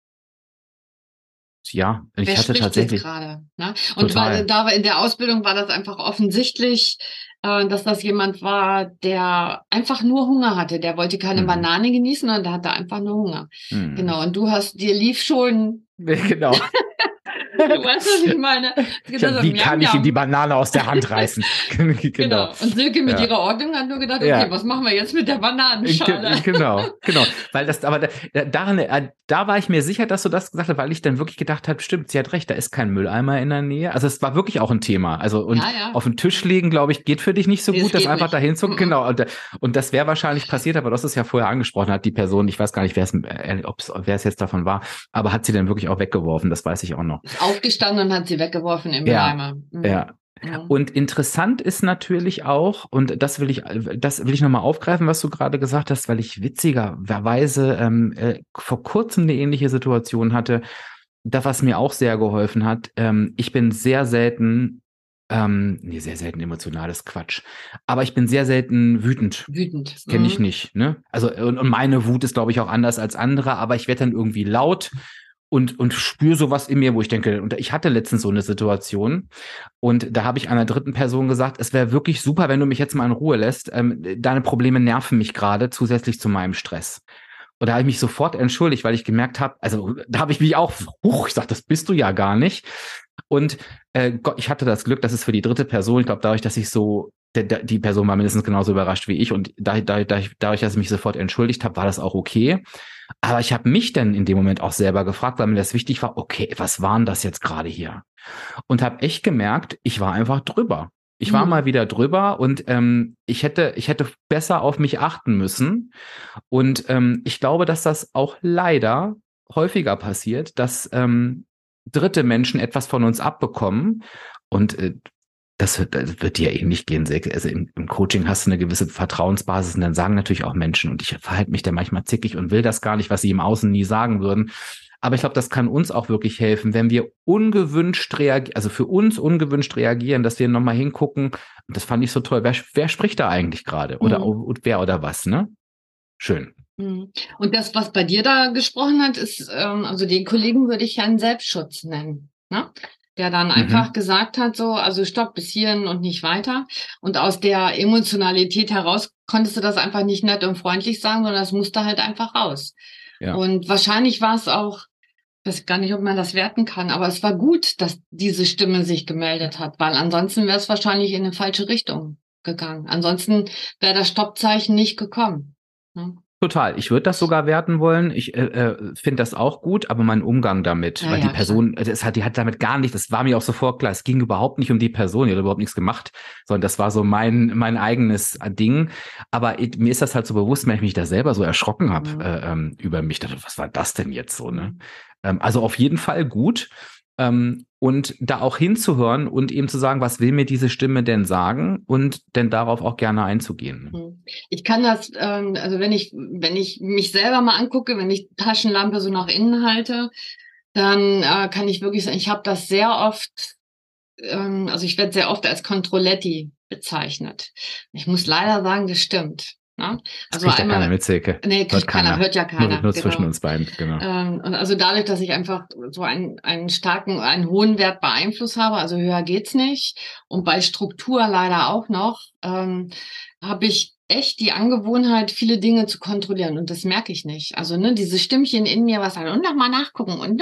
Ja, ich Wer hatte tatsächlich gerade. Ne? Und war, da war in der Ausbildung war das einfach offensichtlich, äh, dass das jemand war, der einfach nur Hunger hatte. Der wollte keine mhm. Banane genießen, sondern der hatte einfach nur Hunger. Mhm. Genau. Und du hast, dir lief schon. Genau. Du weißt, was ich meine. Ja, wie kann ich ihm die Banane aus der Hand reißen? genau. genau. Und Silke mit ja. ihrer Ordnung hat nur gedacht, okay, ja. was machen wir jetzt mit der Bananenschale? genau, genau. Weil das, aber da, daran, äh, da war ich mir sicher, dass du das gesagt hast, weil ich dann wirklich gedacht habe, stimmt, sie hat recht, da ist kein Mülleimer in der Nähe. Also es war wirklich auch ein Thema. Also und auf dem Tisch legen, glaube ich, geht für dich nicht so nee, gut, das einfach nicht. dahin zu. Mhm. Genau. Und, und das wäre wahrscheinlich passiert, aber du hast es ja vorher angesprochen, hat die Person, ich weiß gar nicht, wer es, äh, wer es jetzt davon war, aber hat sie dann wirklich auch weggeworfen, das weiß ich auch noch. Ist aufgestanden und hat sie weggeworfen im ja, Eimer. Mhm. Ja. Und interessant ist natürlich auch, und das will ich, das will ich nochmal aufgreifen, was du gerade gesagt hast, weil ich witzigerweise ähm, äh, vor kurzem eine ähnliche Situation hatte, da was mir auch sehr geholfen hat. Ähm, ich bin sehr selten, ähm, nee, sehr selten emotionales Quatsch, aber ich bin sehr selten wütend. Wütend. Das kenne ich mhm. nicht. Ne? Also und, und meine Wut ist, glaube ich, auch anders als andere, aber ich werde dann irgendwie laut und, und spüre sowas in mir, wo ich denke, und ich hatte letztens so eine Situation und da habe ich einer dritten Person gesagt, es wäre wirklich super, wenn du mich jetzt mal in Ruhe lässt. Ähm, deine Probleme nerven mich gerade zusätzlich zu meinem Stress. Und da habe ich mich sofort entschuldigt, weil ich gemerkt habe, also da habe ich mich auch, huch, ich sag, das bist du ja gar nicht. Und äh, Gott, ich hatte das Glück, dass es für die dritte Person, ich glaube, dadurch, dass ich so, der, der, die Person war mindestens genauso überrascht wie ich und da, da, da, dadurch, dass ich mich sofort entschuldigt habe, war das auch okay. Aber ich habe mich dann in dem Moment auch selber gefragt, weil mir das wichtig war, okay, was waren das jetzt gerade hier? Und habe echt gemerkt, ich war einfach drüber. Ich war mhm. mal wieder drüber und ähm, ich hätte, ich hätte besser auf mich achten müssen. Und ähm, ich glaube, dass das auch leider häufiger passiert, dass ähm, dritte Menschen etwas von uns abbekommen. Und äh, das wird, das wird dir ähnlich gehen. Also im, im, Coaching hast du eine gewisse Vertrauensbasis und dann sagen natürlich auch Menschen, und ich verhalte mich da manchmal zickig und will das gar nicht, was sie im Außen nie sagen würden. Aber ich glaube, das kann uns auch wirklich helfen, wenn wir ungewünscht reagieren, also für uns ungewünscht reagieren, dass wir nochmal hingucken. Das fand ich so toll. Wer, wer spricht da eigentlich gerade? Oder mhm. wer oder was, ne? Schön. Mhm. Und das, was bei dir da gesprochen hat, ist, ähm, also den Kollegen würde ich ja einen Selbstschutz nennen. Ne? der dann mhm. einfach gesagt hat, so, also stopp bis hierhin und nicht weiter. Und aus der Emotionalität heraus konntest du das einfach nicht nett und freundlich sagen, sondern das musste halt einfach raus. Ja. Und wahrscheinlich war es auch weiß gar nicht, ob man das werten kann, aber es war gut, dass diese Stimme sich gemeldet hat, weil ansonsten wäre es wahrscheinlich in eine falsche Richtung gegangen. Ansonsten wäre das Stoppzeichen nicht gekommen. Ne? Total. Ich würde das sogar werten wollen. Ich äh, äh, finde das auch gut, aber mein Umgang damit, ja, weil ja, die Person, das hat, die hat damit gar nicht, das war mir auch sofort klar. Es ging überhaupt nicht um die Person, die hat überhaupt nichts gemacht, sondern das war so mein mein eigenes Ding. Aber it, mir ist das halt so bewusst, wenn ich mich da selber so erschrocken habe mhm. äh, ähm, über mich, dachte, was war das denn jetzt so? Ne? Ähm, also auf jeden Fall gut. Ähm, und da auch hinzuhören und eben zu sagen, was will mir diese Stimme denn sagen und denn darauf auch gerne einzugehen. Hm. Ich kann das, ähm, also wenn ich, wenn ich mich selber mal angucke, wenn ich Taschenlampe so nach innen halte, dann äh, kann ich wirklich sagen, ich habe das sehr oft, ähm, also ich werde sehr oft als Controletti bezeichnet. Ich muss leider sagen, das stimmt. Ne? Also das einmal, ja keiner mit Silke. Nee, kriegt keiner, keiner, hört ja keiner. Nur, nur genau. zwischen uns beiden, genau. Ähm, und also dadurch, dass ich einfach so einen, einen starken, einen hohen Wert bei Einfluss habe, also höher geht's nicht. Und bei Struktur leider auch noch, ähm, habe ich echt die Angewohnheit, viele Dinge zu kontrollieren. Und das merke ich nicht. Also, ne, diese Stimmchen in mir, was sagen, und nochmal nachgucken. Und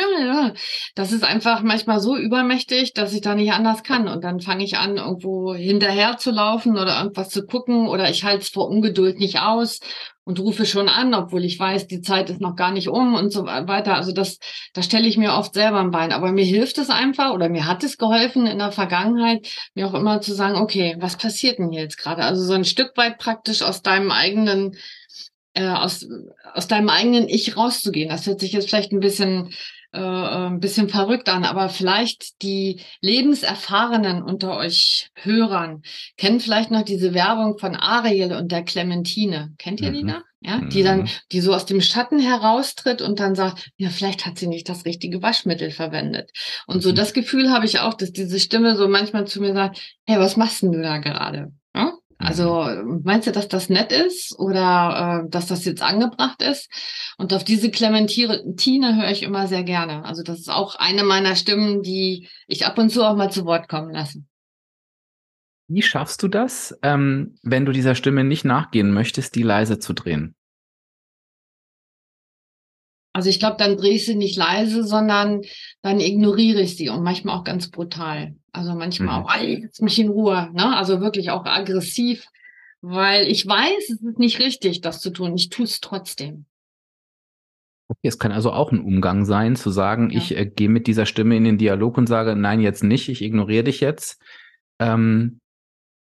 das ist einfach manchmal so übermächtig, dass ich da nicht anders kann. Und dann fange ich an, irgendwo hinterher zu laufen oder irgendwas zu gucken oder ich halte es vor Ungeduld nicht aus und rufe schon an, obwohl ich weiß, die Zeit ist noch gar nicht um und so weiter. Also das, da stelle ich mir oft selber ein Bein. Aber mir hilft es einfach oder mir hat es geholfen in der Vergangenheit, mir auch immer zu sagen, okay, was passiert denn jetzt gerade? Also so ein Stück weit praktisch aus deinem eigenen, äh, aus, aus deinem eigenen Ich rauszugehen. Das hört sich jetzt vielleicht ein bisschen äh, ein bisschen verrückt an, aber vielleicht die Lebenserfahrenen unter euch Hörern kennen vielleicht noch diese Werbung von Ariel und der Clementine. Kennt ihr mhm. die da? Ja, die dann, mhm. die so aus dem Schatten heraustritt und dann sagt, ja, vielleicht hat sie nicht das richtige Waschmittel verwendet. Und so mhm. das Gefühl habe ich auch, dass diese Stimme so manchmal zu mir sagt, hey, was machst denn du da gerade? Ja? Also mhm. meinst du, dass das nett ist oder äh, dass das jetzt angebracht ist? Und auf diese Clementine höre ich immer sehr gerne. Also das ist auch eine meiner Stimmen, die ich ab und zu auch mal zu Wort kommen lasse. Wie schaffst du das, ähm, wenn du dieser Stimme nicht nachgehen möchtest, die leise zu drehen? Also ich glaube, dann drehe ich sie nicht leise, sondern dann ignoriere ich sie und manchmal auch ganz brutal. Also manchmal mhm. auch, jetzt mich in Ruhe, ne? Also wirklich auch aggressiv, weil ich weiß, es ist nicht richtig, das zu tun. Ich tue es trotzdem. Okay, es kann also auch ein Umgang sein, zu sagen, ja. ich äh, gehe mit dieser Stimme in den Dialog und sage, nein, jetzt nicht, ich ignoriere dich jetzt. Ähm,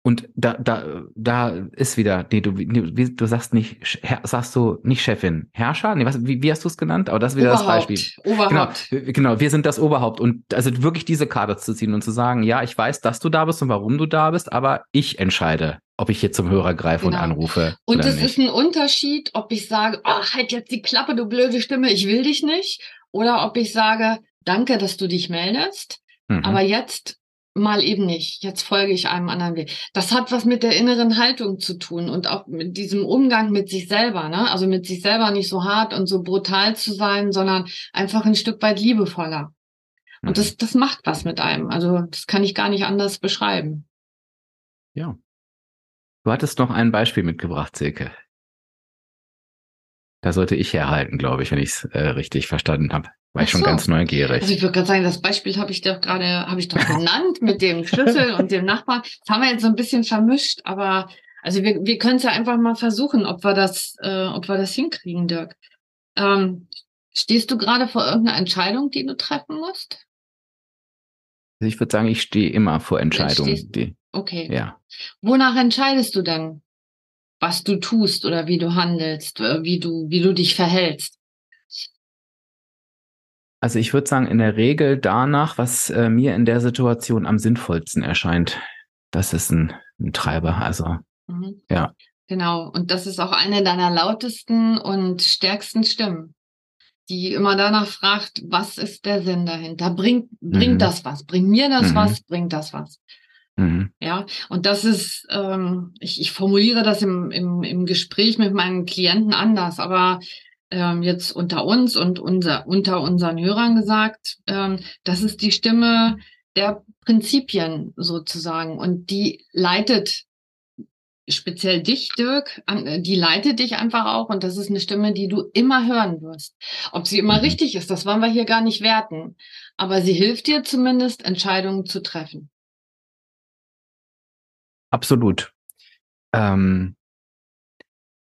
und da, da, da ist wieder, nee, du, du sagst nicht, sagst du nicht Chefin, Herrscher? Nee, was, wie, wie hast du es genannt? Aber das ist wieder Oberhaupt. das Beispiel. Oberhaupt. Genau, genau, wir sind das Oberhaupt. Und also wirklich diese Karte zu ziehen und zu sagen, ja, ich weiß, dass du da bist und warum du da bist, aber ich entscheide, ob ich jetzt zum Hörer greife genau. und anrufe. Und es ist ein Unterschied, ob ich sage, oh, halt jetzt die Klappe, du blöde Stimme, ich will dich nicht. Oder ob ich sage, danke, dass du dich meldest. Mhm. Aber jetzt mal eben nicht. Jetzt folge ich einem anderen Weg. Das hat was mit der inneren Haltung zu tun und auch mit diesem Umgang mit sich selber, ne? Also mit sich selber nicht so hart und so brutal zu sein, sondern einfach ein Stück weit liebevoller. Und mhm. das, das macht was mit einem. Also das kann ich gar nicht anders beschreiben. Ja. Du hattest noch ein Beispiel mitgebracht, Silke. Da sollte ich herhalten, glaube ich, wenn ich es äh, richtig verstanden habe. War ich schon so. ganz neugierig. Also ich würde gerade sagen, das Beispiel habe ich doch gerade, habe ich doch genannt mit dem Schlüssel und dem Nachbarn. Das haben wir jetzt so ein bisschen vermischt, aber also wir, wir können es ja einfach mal versuchen, ob wir das, äh, ob wir das hinkriegen, Dirk. Ähm, stehst du gerade vor irgendeiner Entscheidung, die du treffen musst? Also ich würde sagen, ich stehe immer vor Entscheidungen. Die, okay. Ja. Wonach entscheidest du denn? was du tust oder wie du handelst, äh, wie du, wie du dich verhältst? Also ich würde sagen, in der Regel danach, was äh, mir in der Situation am sinnvollsten erscheint. Das ist ein, ein Treiber. Also mhm. ja. Genau. Und das ist auch eine deiner lautesten und stärksten Stimmen, die immer danach fragt, was ist der Sinn dahinter? Bringt, bringt mhm. das was? Bringt mir das mhm. was? Bringt das was? Mhm. Ja, und das ist, ähm, ich, ich formuliere das im, im, im Gespräch mit meinen Klienten anders, aber ähm, jetzt unter uns und unser, unter unseren Hörern gesagt, ähm, das ist die Stimme der Prinzipien sozusagen und die leitet speziell dich, Dirk, an, die leitet dich einfach auch und das ist eine Stimme, die du immer hören wirst. Ob sie immer mhm. richtig ist, das wollen wir hier gar nicht werten, aber sie hilft dir zumindest, Entscheidungen zu treffen. Absolut. Ähm,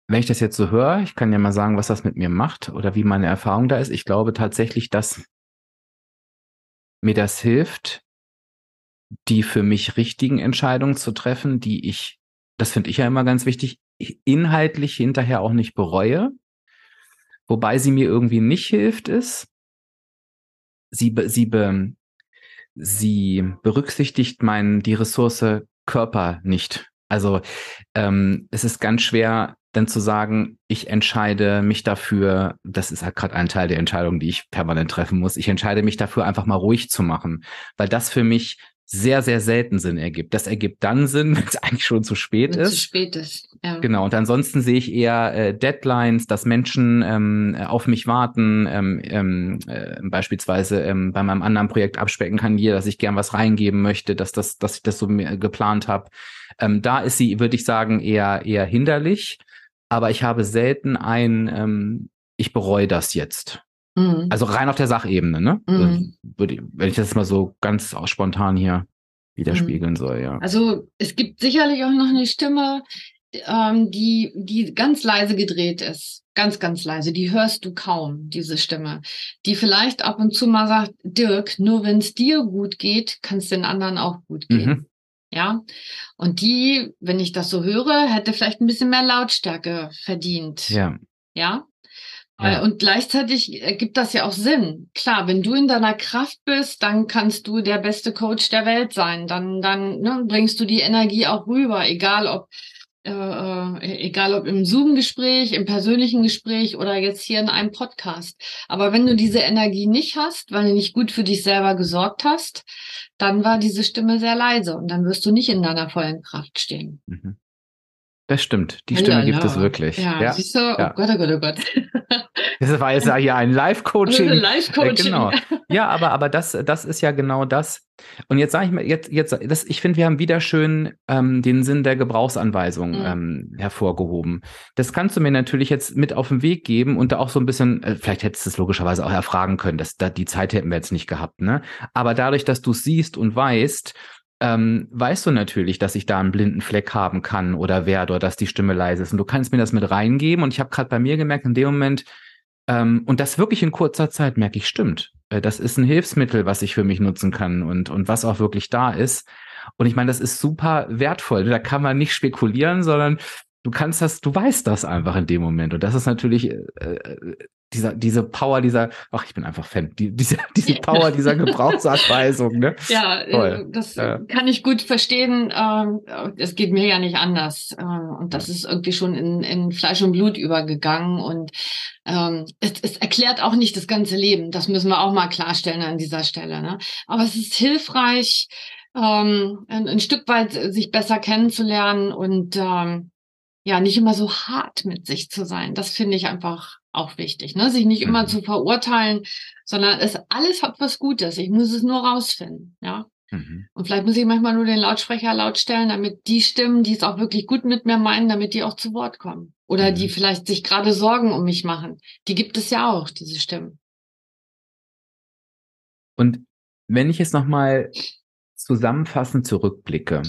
wenn ich das jetzt so höre, ich kann ja mal sagen, was das mit mir macht oder wie meine Erfahrung da ist. Ich glaube tatsächlich, dass mir das hilft, die für mich richtigen Entscheidungen zu treffen, die ich, das finde ich ja immer ganz wichtig, inhaltlich hinterher auch nicht bereue. Wobei sie mir irgendwie nicht hilft, ist, sie, sie, sie berücksichtigt mein, die Ressource Körper nicht. Also ähm, es ist ganz schwer, dann zu sagen, ich entscheide mich dafür, das ist halt gerade ein Teil der Entscheidung, die ich permanent treffen muss, ich entscheide mich dafür, einfach mal ruhig zu machen, weil das für mich sehr, sehr selten Sinn ergibt. Das ergibt dann Sinn, wenn es eigentlich schon zu spät ist. Zu spät ist. Ja. Genau. Und ansonsten sehe ich eher äh, Deadlines, dass Menschen ähm, auf mich warten, ähm, ähm, äh, beispielsweise ähm, bei meinem anderen Projekt abspecken kann hier, dass ich gern was reingeben möchte, dass das, dass ich das so geplant habe. Ähm, da ist sie, würde ich sagen, eher eher hinderlich. Aber ich habe selten ein, ähm, ich bereue das jetzt. Mhm. Also rein auf der Sachebene, ne? Mhm. Würde, wenn ich das mal so ganz spontan hier widerspiegeln mhm. soll, ja. Also es gibt sicherlich auch noch eine Stimme, ähm, die, die ganz leise gedreht ist. Ganz, ganz leise. Die hörst du kaum, diese Stimme. Die vielleicht ab und zu mal sagt, Dirk, nur wenn es dir gut geht, kann es den anderen auch gut gehen. Mhm. Ja. Und die, wenn ich das so höre, hätte vielleicht ein bisschen mehr Lautstärke verdient. Ja. Ja. Ja. Und gleichzeitig ergibt das ja auch Sinn. Klar, wenn du in deiner Kraft bist, dann kannst du der beste Coach der Welt sein. Dann, dann ne, bringst du die Energie auch rüber, egal ob äh, äh, egal ob im Zoom-Gespräch, im persönlichen Gespräch oder jetzt hier in einem Podcast. Aber wenn du diese Energie nicht hast, weil du nicht gut für dich selber gesorgt hast, dann war diese Stimme sehr leise und dann wirst du nicht in deiner vollen Kraft stehen. Mhm. Das stimmt. Die Stimme gibt es wirklich. Ja, ja. siehst du? Oh ja. Gott, oh Gott, oh Gott. Das war jetzt ja hier ein Live-Coaching. Live-Coaching. Genau. Ja, aber, aber das, das ist ja genau das. Und jetzt sage ich mal, jetzt, jetzt, das, ich finde, wir haben wieder schön ähm, den Sinn der Gebrauchsanweisung mhm. ähm, hervorgehoben. Das kannst du mir natürlich jetzt mit auf den Weg geben und da auch so ein bisschen, äh, vielleicht hättest du es logischerweise auch erfragen können, dass da die Zeit hätten wir jetzt nicht gehabt, ne? Aber dadurch, dass du es siehst und weißt, ähm, weißt du natürlich, dass ich da einen blinden Fleck haben kann oder werde oder dass die Stimme leise ist. Und du kannst mir das mit reingeben. Und ich habe gerade bei mir gemerkt, in dem Moment, ähm, und das wirklich in kurzer Zeit merke ich, stimmt. Äh, das ist ein Hilfsmittel, was ich für mich nutzen kann und, und was auch wirklich da ist. Und ich meine, das ist super wertvoll. Da kann man nicht spekulieren, sondern du kannst das, du weißt das einfach in dem Moment. Und das ist natürlich äh, äh dieser, diese Power dieser, ach, ich bin einfach Fan, die, diese, diese Power dieser Gebrauchsanweisung, ne? Ja, äh, Toll. das ja. kann ich gut verstehen. Ähm, es geht mir ja nicht anders. Ähm, und das ist irgendwie schon in, in Fleisch und Blut übergegangen. Und ähm, es, es erklärt auch nicht das ganze Leben. Das müssen wir auch mal klarstellen an dieser Stelle. Ne? Aber es ist hilfreich, ähm, ein, ein Stück weit sich besser kennenzulernen und ähm, ja, nicht immer so hart mit sich zu sein. Das finde ich einfach auch wichtig, ne? Sich nicht immer mhm. zu verurteilen, sondern es alles hat was Gutes. Ich muss es nur rausfinden, ja. Mhm. Und vielleicht muss ich manchmal nur den Lautsprecher laut stellen, damit die Stimmen, die es auch wirklich gut mit mir meinen, damit die auch zu Wort kommen. oder mhm. die vielleicht sich gerade Sorgen um mich machen. Die gibt es ja auch, diese Stimmen. Und wenn ich jetzt nochmal zusammenfassend zurückblicke,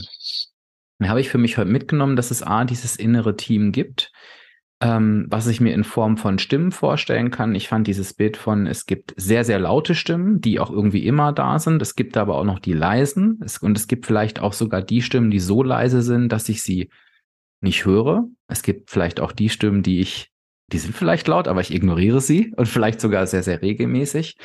dann habe ich für mich heute mitgenommen, dass es A, dieses innere Team gibt, ähm, was ich mir in Form von Stimmen vorstellen kann. Ich fand dieses Bild von, es gibt sehr, sehr laute Stimmen, die auch irgendwie immer da sind. Es gibt aber auch noch die leisen. Es, und es gibt vielleicht auch sogar die Stimmen, die so leise sind, dass ich sie nicht höre. Es gibt vielleicht auch die Stimmen, die ich, die sind vielleicht laut, aber ich ignoriere sie und vielleicht sogar sehr, sehr regelmäßig.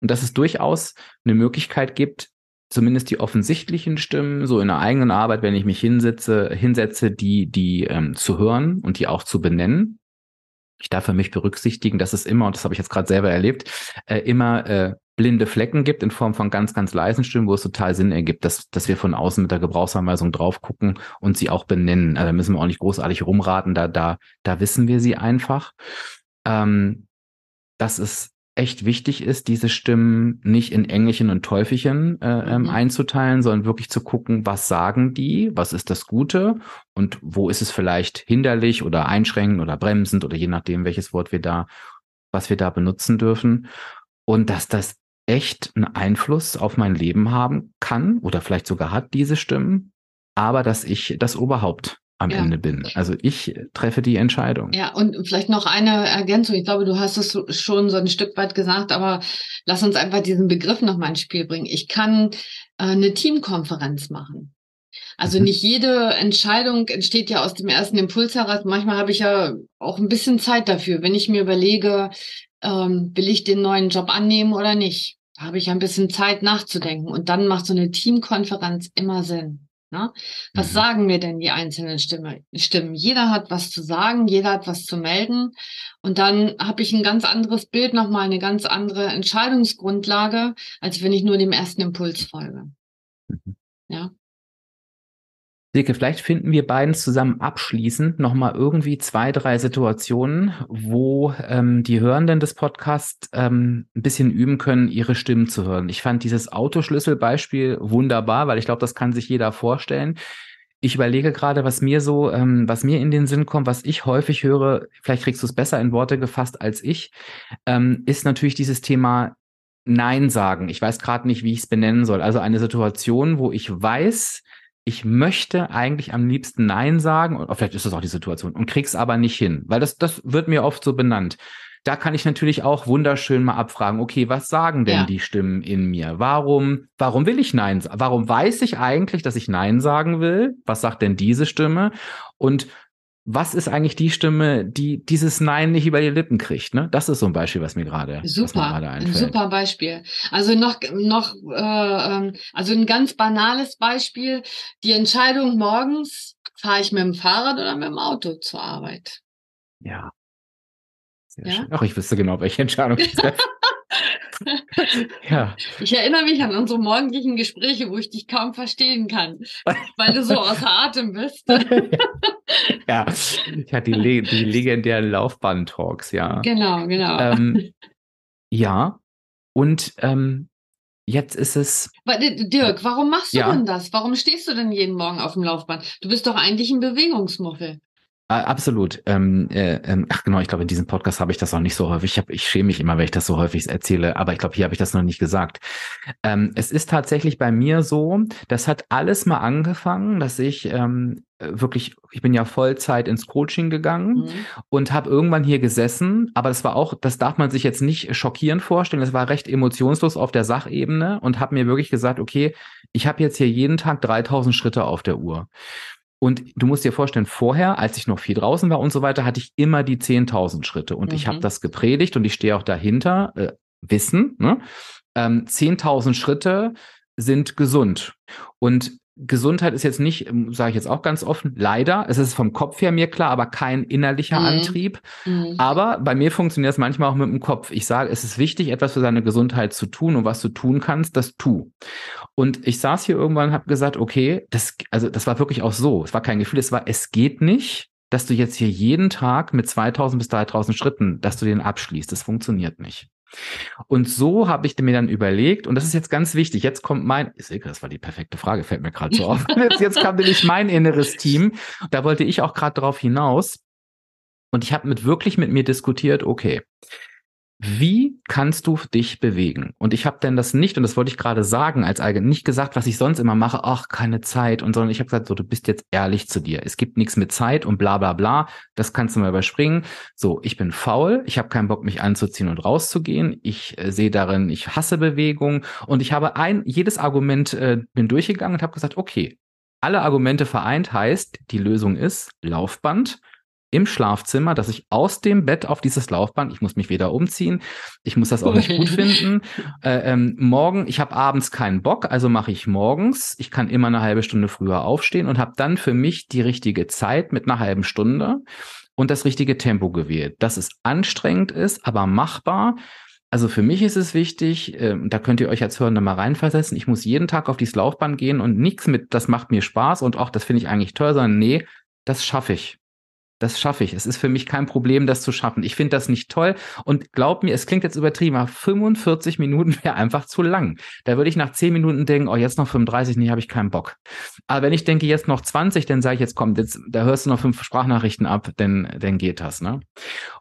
Und dass es durchaus eine Möglichkeit gibt, zumindest die offensichtlichen Stimmen, so in der eigenen Arbeit, wenn ich mich hinsetze, hinsetze, die, die ähm, zu hören und die auch zu benennen. Ich darf für mich berücksichtigen, dass es immer, und das habe ich jetzt gerade selber erlebt, äh, immer äh, blinde Flecken gibt in Form von ganz, ganz leisen Stimmen, wo es total Sinn ergibt, dass, dass wir von außen mit der Gebrauchsanweisung drauf gucken und sie auch benennen. Also da müssen wir auch nicht großartig rumraten, da, da, da wissen wir sie einfach. Ähm, das ist echt wichtig ist, diese Stimmen nicht in Engelchen und Teufelchen äh, ähm, mhm. einzuteilen, sondern wirklich zu gucken, was sagen die, was ist das Gute und wo ist es vielleicht hinderlich oder einschränkend oder bremsend oder je nachdem, welches Wort wir da, was wir da benutzen dürfen. Und dass das echt einen Einfluss auf mein Leben haben kann oder vielleicht sogar hat, diese Stimmen, aber dass ich das Oberhaupt am ja. Ende bin. Also ich treffe die Entscheidung. Ja, und vielleicht noch eine Ergänzung. Ich glaube, du hast es schon so ein Stück weit gesagt, aber lass uns einfach diesen Begriff noch mal ins Spiel bringen. Ich kann äh, eine Teamkonferenz machen. Also mhm. nicht jede Entscheidung entsteht ja aus dem ersten Impuls heraus. Manchmal habe ich ja auch ein bisschen Zeit dafür, wenn ich mir überlege, ähm, will ich den neuen Job annehmen oder nicht. Da habe ich ein bisschen Zeit nachzudenken. Und dann macht so eine Teamkonferenz immer Sinn. Ne? Was mhm. sagen mir denn die einzelnen Stimme, Stimmen? Jeder hat was zu sagen, jeder hat was zu melden. Und dann habe ich ein ganz anderes Bild, nochmal eine ganz andere Entscheidungsgrundlage, als wenn ich nur dem ersten Impuls folge. Mhm. Ja. Silke, vielleicht finden wir beiden zusammen abschließend nochmal irgendwie zwei, drei Situationen, wo ähm, die Hörenden des Podcasts ähm, ein bisschen üben können, ihre Stimmen zu hören. Ich fand dieses Autoschlüsselbeispiel wunderbar, weil ich glaube, das kann sich jeder vorstellen. Ich überlege gerade, was mir so, ähm, was mir in den Sinn kommt, was ich häufig höre, vielleicht kriegst du es besser in Worte gefasst als ich, ähm, ist natürlich dieses Thema Nein sagen. Ich weiß gerade nicht, wie ich es benennen soll. Also eine Situation, wo ich weiß, ich möchte eigentlich am liebsten Nein sagen, oder vielleicht ist das auch die Situation, und krieg's aber nicht hin, weil das, das wird mir oft so benannt. Da kann ich natürlich auch wunderschön mal abfragen, okay, was sagen denn ja. die Stimmen in mir? Warum, warum will ich Nein sagen? Warum weiß ich eigentlich, dass ich Nein sagen will? Was sagt denn diese Stimme? Und was ist eigentlich die Stimme, die dieses Nein nicht über die Lippen kriegt? Ne? Das ist so ein Beispiel, was mir gerade super, mir ein super Beispiel. Also noch noch äh, ähm, also ein ganz banales Beispiel: Die Entscheidung morgens fahre ich mit dem Fahrrad oder mit dem Auto zur Arbeit. Ja. Sehr ja? Schön. Ach, ich wüsste genau, welche Entscheidung ich treffe. ja. Ich erinnere mich an unsere morgendlichen Gespräche, wo ich dich kaum verstehen kann, weil du so außer Atem bist. ja, hatte die, die legendären Laufbahn-Talks, ja. Genau, genau. Ähm, ja, und ähm, jetzt ist es. Dirk, warum machst du ja. denn das? Warum stehst du denn jeden Morgen auf dem Laufband? Du bist doch eigentlich ein Bewegungsmuffel. Absolut. Ähm, äh, ähm, ach genau, ich glaube, in diesem Podcast habe ich das noch nicht so häufig. Ich, hab, ich schäme mich immer, wenn ich das so häufig erzähle, aber ich glaube, hier habe ich das noch nicht gesagt. Ähm, es ist tatsächlich bei mir so, das hat alles mal angefangen, dass ich ähm, wirklich, ich bin ja Vollzeit ins Coaching gegangen mhm. und habe irgendwann hier gesessen, aber das war auch, das darf man sich jetzt nicht schockierend vorstellen, das war recht emotionslos auf der Sachebene und habe mir wirklich gesagt, okay, ich habe jetzt hier jeden Tag 3000 Schritte auf der Uhr. Und du musst dir vorstellen, vorher, als ich noch viel draußen war und so weiter, hatte ich immer die 10.000 Schritte. Und mhm. ich habe das gepredigt und ich stehe auch dahinter, äh, Wissen. Ne? Ähm, 10.000 Schritte sind gesund. Und Gesundheit ist jetzt nicht, ähm, sage ich jetzt auch ganz offen, leider, es ist vom Kopf her mir klar, aber kein innerlicher mhm. Antrieb. Mhm. Aber bei mir funktioniert es manchmal auch mit dem Kopf. Ich sage, es ist wichtig, etwas für seine Gesundheit zu tun und was du tun kannst, das tu. Und ich saß hier irgendwann und habe gesagt, okay, das, also das war wirklich auch so. Es war kein Gefühl, es war, es geht nicht, dass du jetzt hier jeden Tag mit 2000 bis 3000 Schritten, dass du den abschließt. Das funktioniert nicht. Und so habe ich mir dann überlegt, und das ist jetzt ganz wichtig, jetzt kommt mein, das war die perfekte Frage, fällt mir gerade so auf. Jetzt, jetzt kam nämlich mein inneres Team. Da wollte ich auch gerade drauf hinaus. Und ich habe mit wirklich mit mir diskutiert, okay, wie kannst du dich bewegen? Und ich habe denn das nicht, und das wollte ich gerade sagen, als eigen, nicht gesagt, was ich sonst immer mache, ach, keine Zeit, und sondern ich habe gesagt, so, du bist jetzt ehrlich zu dir. Es gibt nichts mit Zeit und bla bla bla. Das kannst du mal überspringen. So, ich bin faul, ich habe keinen Bock, mich anzuziehen und rauszugehen. Ich äh, sehe darin, ich hasse Bewegung und ich habe ein, jedes Argument äh, bin durchgegangen und habe gesagt, okay, alle Argumente vereint heißt, die Lösung ist Laufband im Schlafzimmer, dass ich aus dem Bett auf dieses Laufband, ich muss mich weder umziehen, ich muss das auch nicht gut finden. Äh, ähm, morgen, ich habe abends keinen Bock, also mache ich morgens. Ich kann immer eine halbe Stunde früher aufstehen und habe dann für mich die richtige Zeit mit einer halben Stunde und das richtige Tempo gewählt. Dass es anstrengend ist, aber machbar. Also für mich ist es wichtig, äh, da könnt ihr euch als Hörende mal reinversetzen, ich muss jeden Tag auf dieses Laufband gehen und nichts mit, das macht mir Spaß und auch das finde ich eigentlich toll, sondern nee, das schaffe ich das schaffe ich. Es ist für mich kein Problem, das zu schaffen. Ich finde das nicht toll. Und glaub mir, es klingt jetzt übertrieben, aber 45 Minuten wäre einfach zu lang. Da würde ich nach 10 Minuten denken, oh, jetzt noch 35, nee, habe ich keinen Bock. Aber wenn ich denke, jetzt noch 20, dann sage ich, jetzt komm, jetzt, da hörst du noch fünf Sprachnachrichten ab, denn dann geht das, ne?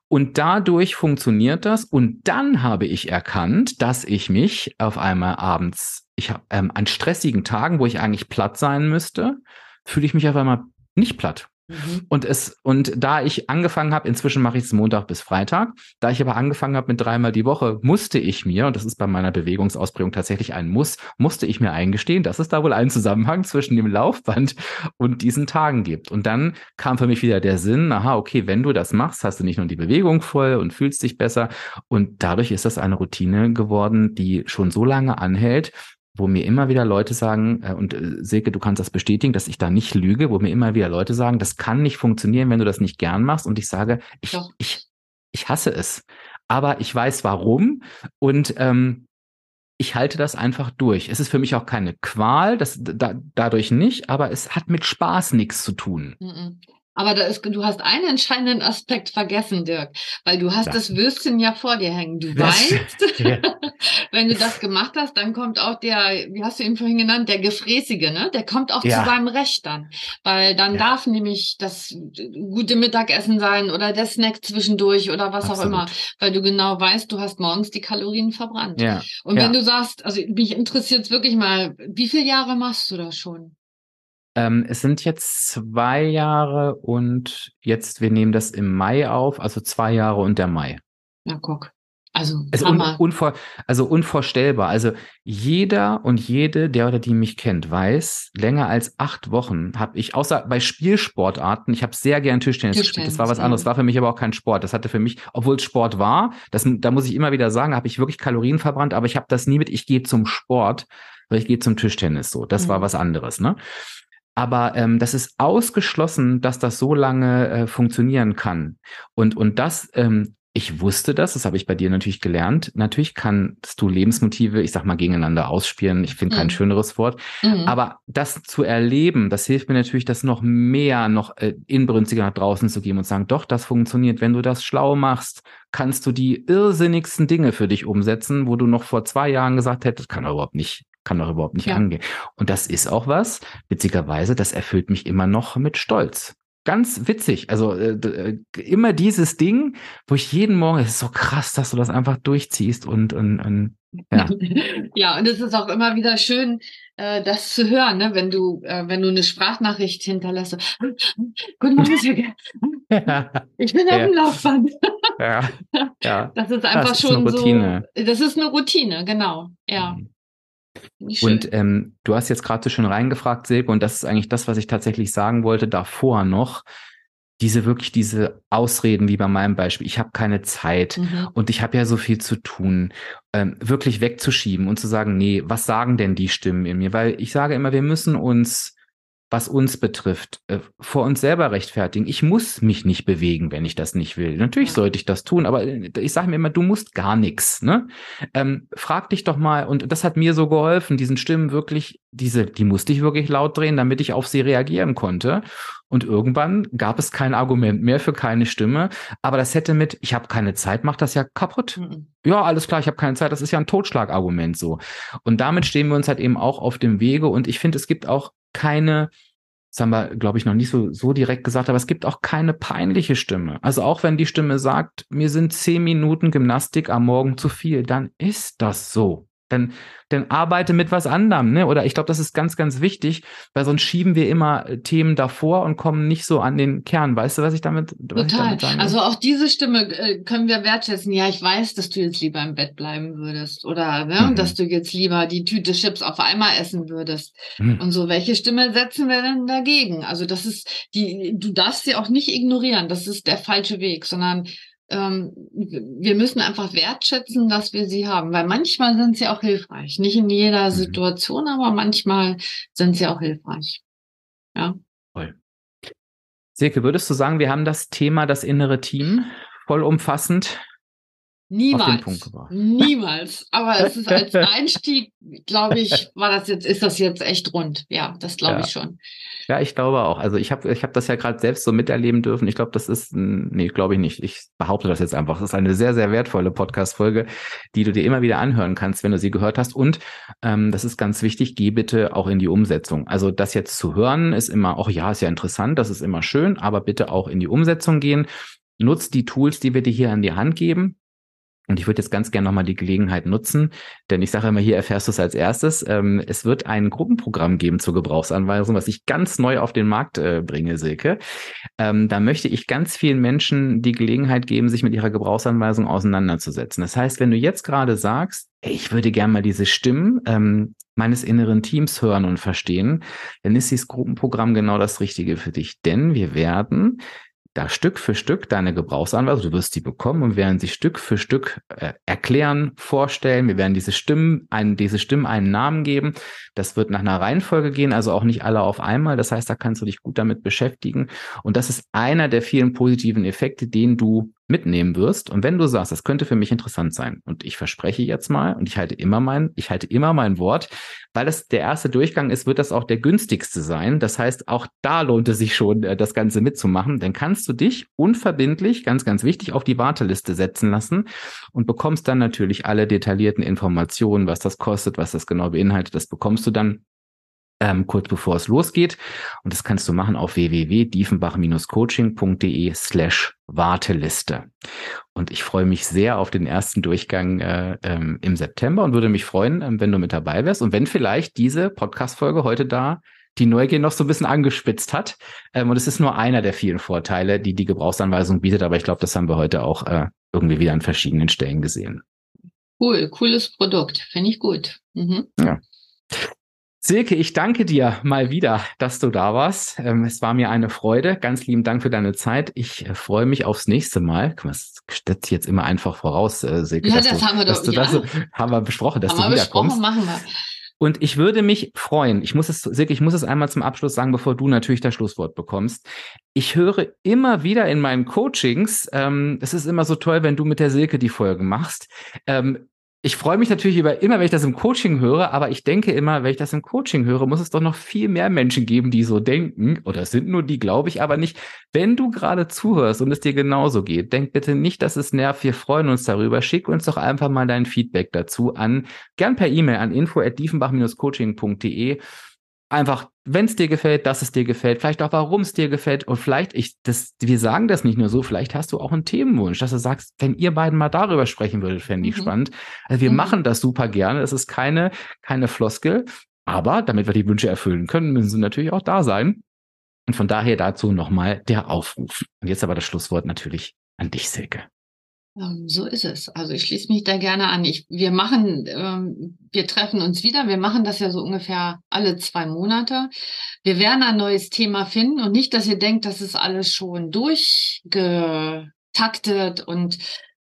Und dadurch funktioniert das. Und dann habe ich erkannt, dass ich mich auf einmal abends, ich habe ähm, an stressigen Tagen, wo ich eigentlich platt sein müsste, fühle ich mich auf einmal nicht platt. Mhm. Und es, und da ich angefangen habe, inzwischen mache ich es Montag bis Freitag, da ich aber angefangen habe mit dreimal die Woche, musste ich mir, und das ist bei meiner Bewegungsausprägung tatsächlich ein Muss, musste ich mir eingestehen, dass es da wohl einen Zusammenhang zwischen dem Laufband und diesen Tagen gibt. Und dann kam für mich wieder der Sinn, aha, okay, wenn du das machst, hast du nicht nur die Bewegung voll und fühlst dich besser. Und dadurch ist das eine Routine geworden, die schon so lange anhält, wo mir immer wieder Leute sagen, äh, und äh, Silke, du kannst das bestätigen, dass ich da nicht lüge, wo mir immer wieder Leute sagen, das kann nicht funktionieren, wenn du das nicht gern machst. Und ich sage, ich, ich, ich hasse es. Aber ich weiß warum. Und ähm, ich halte das einfach durch. Es ist für mich auch keine Qual, das da, dadurch nicht, aber es hat mit Spaß nichts zu tun. Aber da ist, du hast einen entscheidenden Aspekt vergessen, Dirk, weil du hast ja. das Würstchen ja vor dir hängen. Du das, weißt, ja. wenn du das gemacht hast, dann kommt auch der, wie hast du ihn vorhin genannt, der Gefräßige, ne? Der kommt auch ja. zu seinem Recht dann. Weil dann darf nämlich das gute Mittagessen sein oder der Snack zwischendurch oder was Absolut. auch immer. Weil du genau weißt, du hast morgens die Kalorien verbrannt. Ja. Und wenn du sagst, also mich interessiert wirklich mal, wie viele Jahre machst du das schon? Ähm, es sind jetzt zwei Jahre und jetzt, wir nehmen das im Mai auf, also zwei Jahre und der Mai. Na, guck. Also, es un unvor also unvorstellbar. Also jeder und jede, der oder die mich kennt, weiß, länger als acht Wochen habe ich, außer bei Spielsportarten, ich habe sehr gern Tischtennis, Tischtennis gespielt. Das war was anderes, war für mich aber auch kein Sport. Das hatte für mich, obwohl es Sport war, das, da muss ich immer wieder sagen, habe ich wirklich Kalorien verbrannt, aber ich habe das nie mit, ich gehe zum Sport, weil ich gehe zum Tischtennis so. Das mhm. war was anderes, ne? Aber ähm, das ist ausgeschlossen, dass das so lange äh, funktionieren kann. Und, und das, ähm, ich wusste das, das habe ich bei dir natürlich gelernt. Natürlich kannst du Lebensmotive, ich sag mal, gegeneinander ausspielen. Ich finde mhm. kein schöneres Wort. Mhm. Aber das zu erleben, das hilft mir natürlich, das noch mehr, noch äh, inbrünstiger nach draußen zu geben und sagen, doch, das funktioniert. Wenn du das schlau machst, kannst du die irrsinnigsten Dinge für dich umsetzen, wo du noch vor zwei Jahren gesagt hättest, kann er überhaupt nicht kann doch überhaupt nicht ja. angehen. Und das ist auch was, witzigerweise, das erfüllt mich immer noch mit Stolz. Ganz witzig. Also äh, äh, immer dieses Ding, wo ich jeden Morgen, es ist so krass, dass du das einfach durchziehst und, und, und ja. ja, und es ist auch immer wieder schön, äh, das zu hören, ne? wenn du, äh, wenn du eine Sprachnachricht hinterlässt. Guten Morgen. Ja. Ich bin ja. auf dem Laufband. ja. ja. Das ist einfach das ist schon so. Das ist eine Routine, genau. Ja. Mhm. Und ähm, du hast jetzt gerade so schön reingefragt, Silke, und das ist eigentlich das, was ich tatsächlich sagen wollte davor noch. Diese wirklich diese Ausreden, wie bei meinem Beispiel, ich habe keine Zeit mhm. und ich habe ja so viel zu tun, ähm, wirklich wegzuschieben und zu sagen, nee, was sagen denn die Stimmen in mir? Weil ich sage immer, wir müssen uns was uns betrifft, äh, vor uns selber rechtfertigen. Ich muss mich nicht bewegen, wenn ich das nicht will. Natürlich sollte ich das tun, aber äh, ich sage mir immer, du musst gar nichts. Ne? Ähm, frag dich doch mal, und das hat mir so geholfen, diesen Stimmen wirklich, diese, die musste ich wirklich laut drehen, damit ich auf sie reagieren konnte. Und irgendwann gab es kein Argument mehr für keine Stimme. Aber das hätte mit, ich habe keine Zeit, macht das ja kaputt. Mhm. Ja, alles klar, ich habe keine Zeit. Das ist ja ein Totschlagargument so. Und damit stehen wir uns halt eben auch auf dem Wege. Und ich finde, es gibt auch keine das haben wir, glaube ich, noch nicht so, so direkt gesagt, aber es gibt auch keine peinliche Stimme. Also auch wenn die Stimme sagt, mir sind zehn Minuten Gymnastik am Morgen zu viel, dann ist das so. Dann, dann arbeite mit was anderem, ne? Oder ich glaube, das ist ganz, ganz wichtig, weil sonst schieben wir immer äh, Themen davor und kommen nicht so an den Kern. Weißt du, was ich damit, was Total. Ich damit also auch diese Stimme äh, können wir wertschätzen. Ja, ich weiß, dass du jetzt lieber im Bett bleiben würdest oder ne, mhm. dass du jetzt lieber die Tüte Chips auf einmal essen würdest. Mhm. Und so, welche Stimme setzen wir denn dagegen? Also das ist die, du darfst sie auch nicht ignorieren. Das ist der falsche Weg, sondern ähm, wir müssen einfach wertschätzen, dass wir sie haben, weil manchmal sind sie auch hilfreich. Nicht in jeder mhm. Situation, aber manchmal sind sie auch hilfreich. Ja. Toll. Silke, würdest du sagen, wir haben das Thema das innere Team vollumfassend Niemals. Niemals. Aber es ist als Einstieg, glaube ich, war das jetzt, ist das jetzt echt rund. Ja, das glaube ja. ich schon. Ja, ich glaube auch. Also ich habe ich hab das ja gerade selbst so miterleben dürfen. Ich glaube, das ist, nee, glaube ich nicht. Ich behaupte das jetzt einfach. Das ist eine sehr, sehr wertvolle Podcast-Folge, die du dir immer wieder anhören kannst, wenn du sie gehört hast. Und ähm, das ist ganz wichtig, geh bitte auch in die Umsetzung. Also das jetzt zu hören ist immer, auch ja, ist ja interessant, das ist immer schön, aber bitte auch in die Umsetzung gehen. Nutz die Tools, die wir dir hier an die Hand geben. Und ich würde jetzt ganz gerne nochmal die Gelegenheit nutzen, denn ich sage immer, hier erfährst du es als erstes. Ähm, es wird ein Gruppenprogramm geben zur Gebrauchsanweisung, was ich ganz neu auf den Markt äh, bringe, Silke. Ähm, da möchte ich ganz vielen Menschen die Gelegenheit geben, sich mit ihrer Gebrauchsanweisung auseinanderzusetzen. Das heißt, wenn du jetzt gerade sagst, ey, ich würde gerne mal diese Stimmen ähm, meines inneren Teams hören und verstehen, dann ist dieses Gruppenprogramm genau das Richtige für dich. Denn wir werden da Stück für Stück deine Gebrauchsanweisung, du wirst die bekommen und werden sie Stück für Stück äh, erklären, vorstellen. Wir werden diese Stimmen, einen, diese Stimmen einen Namen geben. Das wird nach einer Reihenfolge gehen, also auch nicht alle auf einmal. Das heißt, da kannst du dich gut damit beschäftigen. Und das ist einer der vielen positiven Effekte, den du mitnehmen wirst. Und wenn du sagst, das könnte für mich interessant sein, und ich verspreche jetzt mal, und ich halte immer mein, ich halte immer mein Wort, weil es der erste Durchgang ist, wird das auch der günstigste sein. Das heißt, auch da lohnt es sich schon, äh, das Ganze mitzumachen. Dann kannst du dich unverbindlich, ganz, ganz wichtig, auf die Warteliste setzen lassen und bekommst dann natürlich alle detaillierten Informationen, was das kostet, was das genau beinhaltet. Das bekommst du dann ähm, kurz bevor es losgeht. Und das kannst du machen auf www.diefenbach-coaching.de slash Warteliste. Und ich freue mich sehr auf den ersten Durchgang äh, ähm, im September und würde mich freuen, ähm, wenn du mit dabei wärst und wenn vielleicht diese Podcast-Folge heute da die Neugier noch so ein bisschen angespitzt hat. Ähm, und es ist nur einer der vielen Vorteile, die die Gebrauchsanweisung bietet. Aber ich glaube, das haben wir heute auch äh, irgendwie wieder an verschiedenen Stellen gesehen. Cool, cooles Produkt. Finde ich gut. Mhm. Ja. Silke, ich danke dir mal wieder, dass du da warst. Ähm, es war mir eine Freude. Ganz lieben Dank für deine Zeit. Ich äh, freue mich aufs nächste Mal. Das setzt jetzt immer einfach voraus, äh, Silke. Ja, das du, haben wir doch. Du, ja. das, haben wir besprochen, dass haben du wiederkommst. Machen wir. Und ich würde mich freuen, ich muss es, Silke, ich muss es einmal zum Abschluss sagen, bevor du natürlich das Schlusswort bekommst. Ich höre immer wieder in meinen Coachings, ähm, es ist immer so toll, wenn du mit der Silke die Folgen machst. Ähm, ich freue mich natürlich über immer, wenn ich das im Coaching höre, aber ich denke immer, wenn ich das im Coaching höre, muss es doch noch viel mehr Menschen geben, die so denken. Oder es sind nur die, glaube ich, aber nicht. Wenn du gerade zuhörst und es dir genauso geht, denk bitte nicht, dass es nervt. Wir freuen uns darüber. Schick uns doch einfach mal dein Feedback dazu an, gern per E-Mail an info@diefenbach-coaching.de einfach, wenn es dir gefällt, dass es dir gefällt, vielleicht auch, warum es dir gefällt und vielleicht, ich, das, wir sagen das nicht nur so, vielleicht hast du auch einen Themenwunsch, dass du sagst, wenn ihr beiden mal darüber sprechen würdet, fände ich mhm. spannend. Also wir mhm. machen das super gerne, es ist keine, keine Floskel, aber damit wir die Wünsche erfüllen können, müssen sie natürlich auch da sein. Und von daher dazu nochmal der Aufruf. Und jetzt aber das Schlusswort natürlich an dich, Silke. Ähm, so ist es. Also ich schließe mich da gerne an. Ich, wir machen, ähm, wir treffen uns wieder. Wir machen das ja so ungefähr alle zwei Monate. Wir werden ein neues Thema finden und nicht, dass ihr denkt, das ist alles schon durchgetaktet und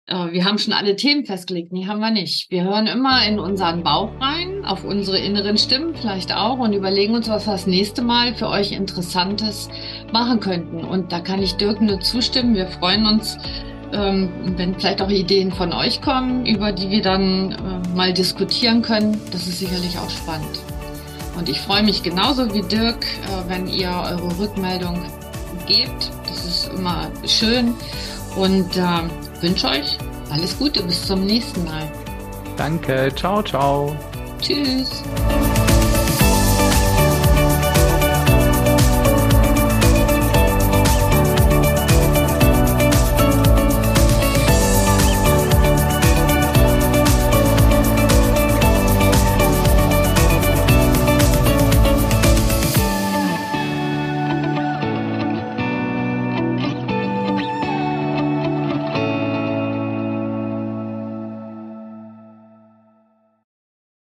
äh, wir haben schon alle Themen festgelegt. Nee, haben wir nicht. Wir hören immer in unseren Bauch rein, auf unsere inneren Stimmen vielleicht auch und überlegen uns, was wir das nächste Mal für euch Interessantes machen könnten. Und da kann ich Dirk nur zustimmen. Wir freuen uns, ähm, wenn vielleicht auch Ideen von euch kommen, über die wir dann äh, mal diskutieren können, das ist sicherlich auch spannend. Und ich freue mich genauso wie Dirk, äh, wenn ihr eure Rückmeldung gebt. Das ist immer schön und äh, wünsche euch alles Gute. Bis zum nächsten Mal. Danke. Ciao, ciao. Tschüss.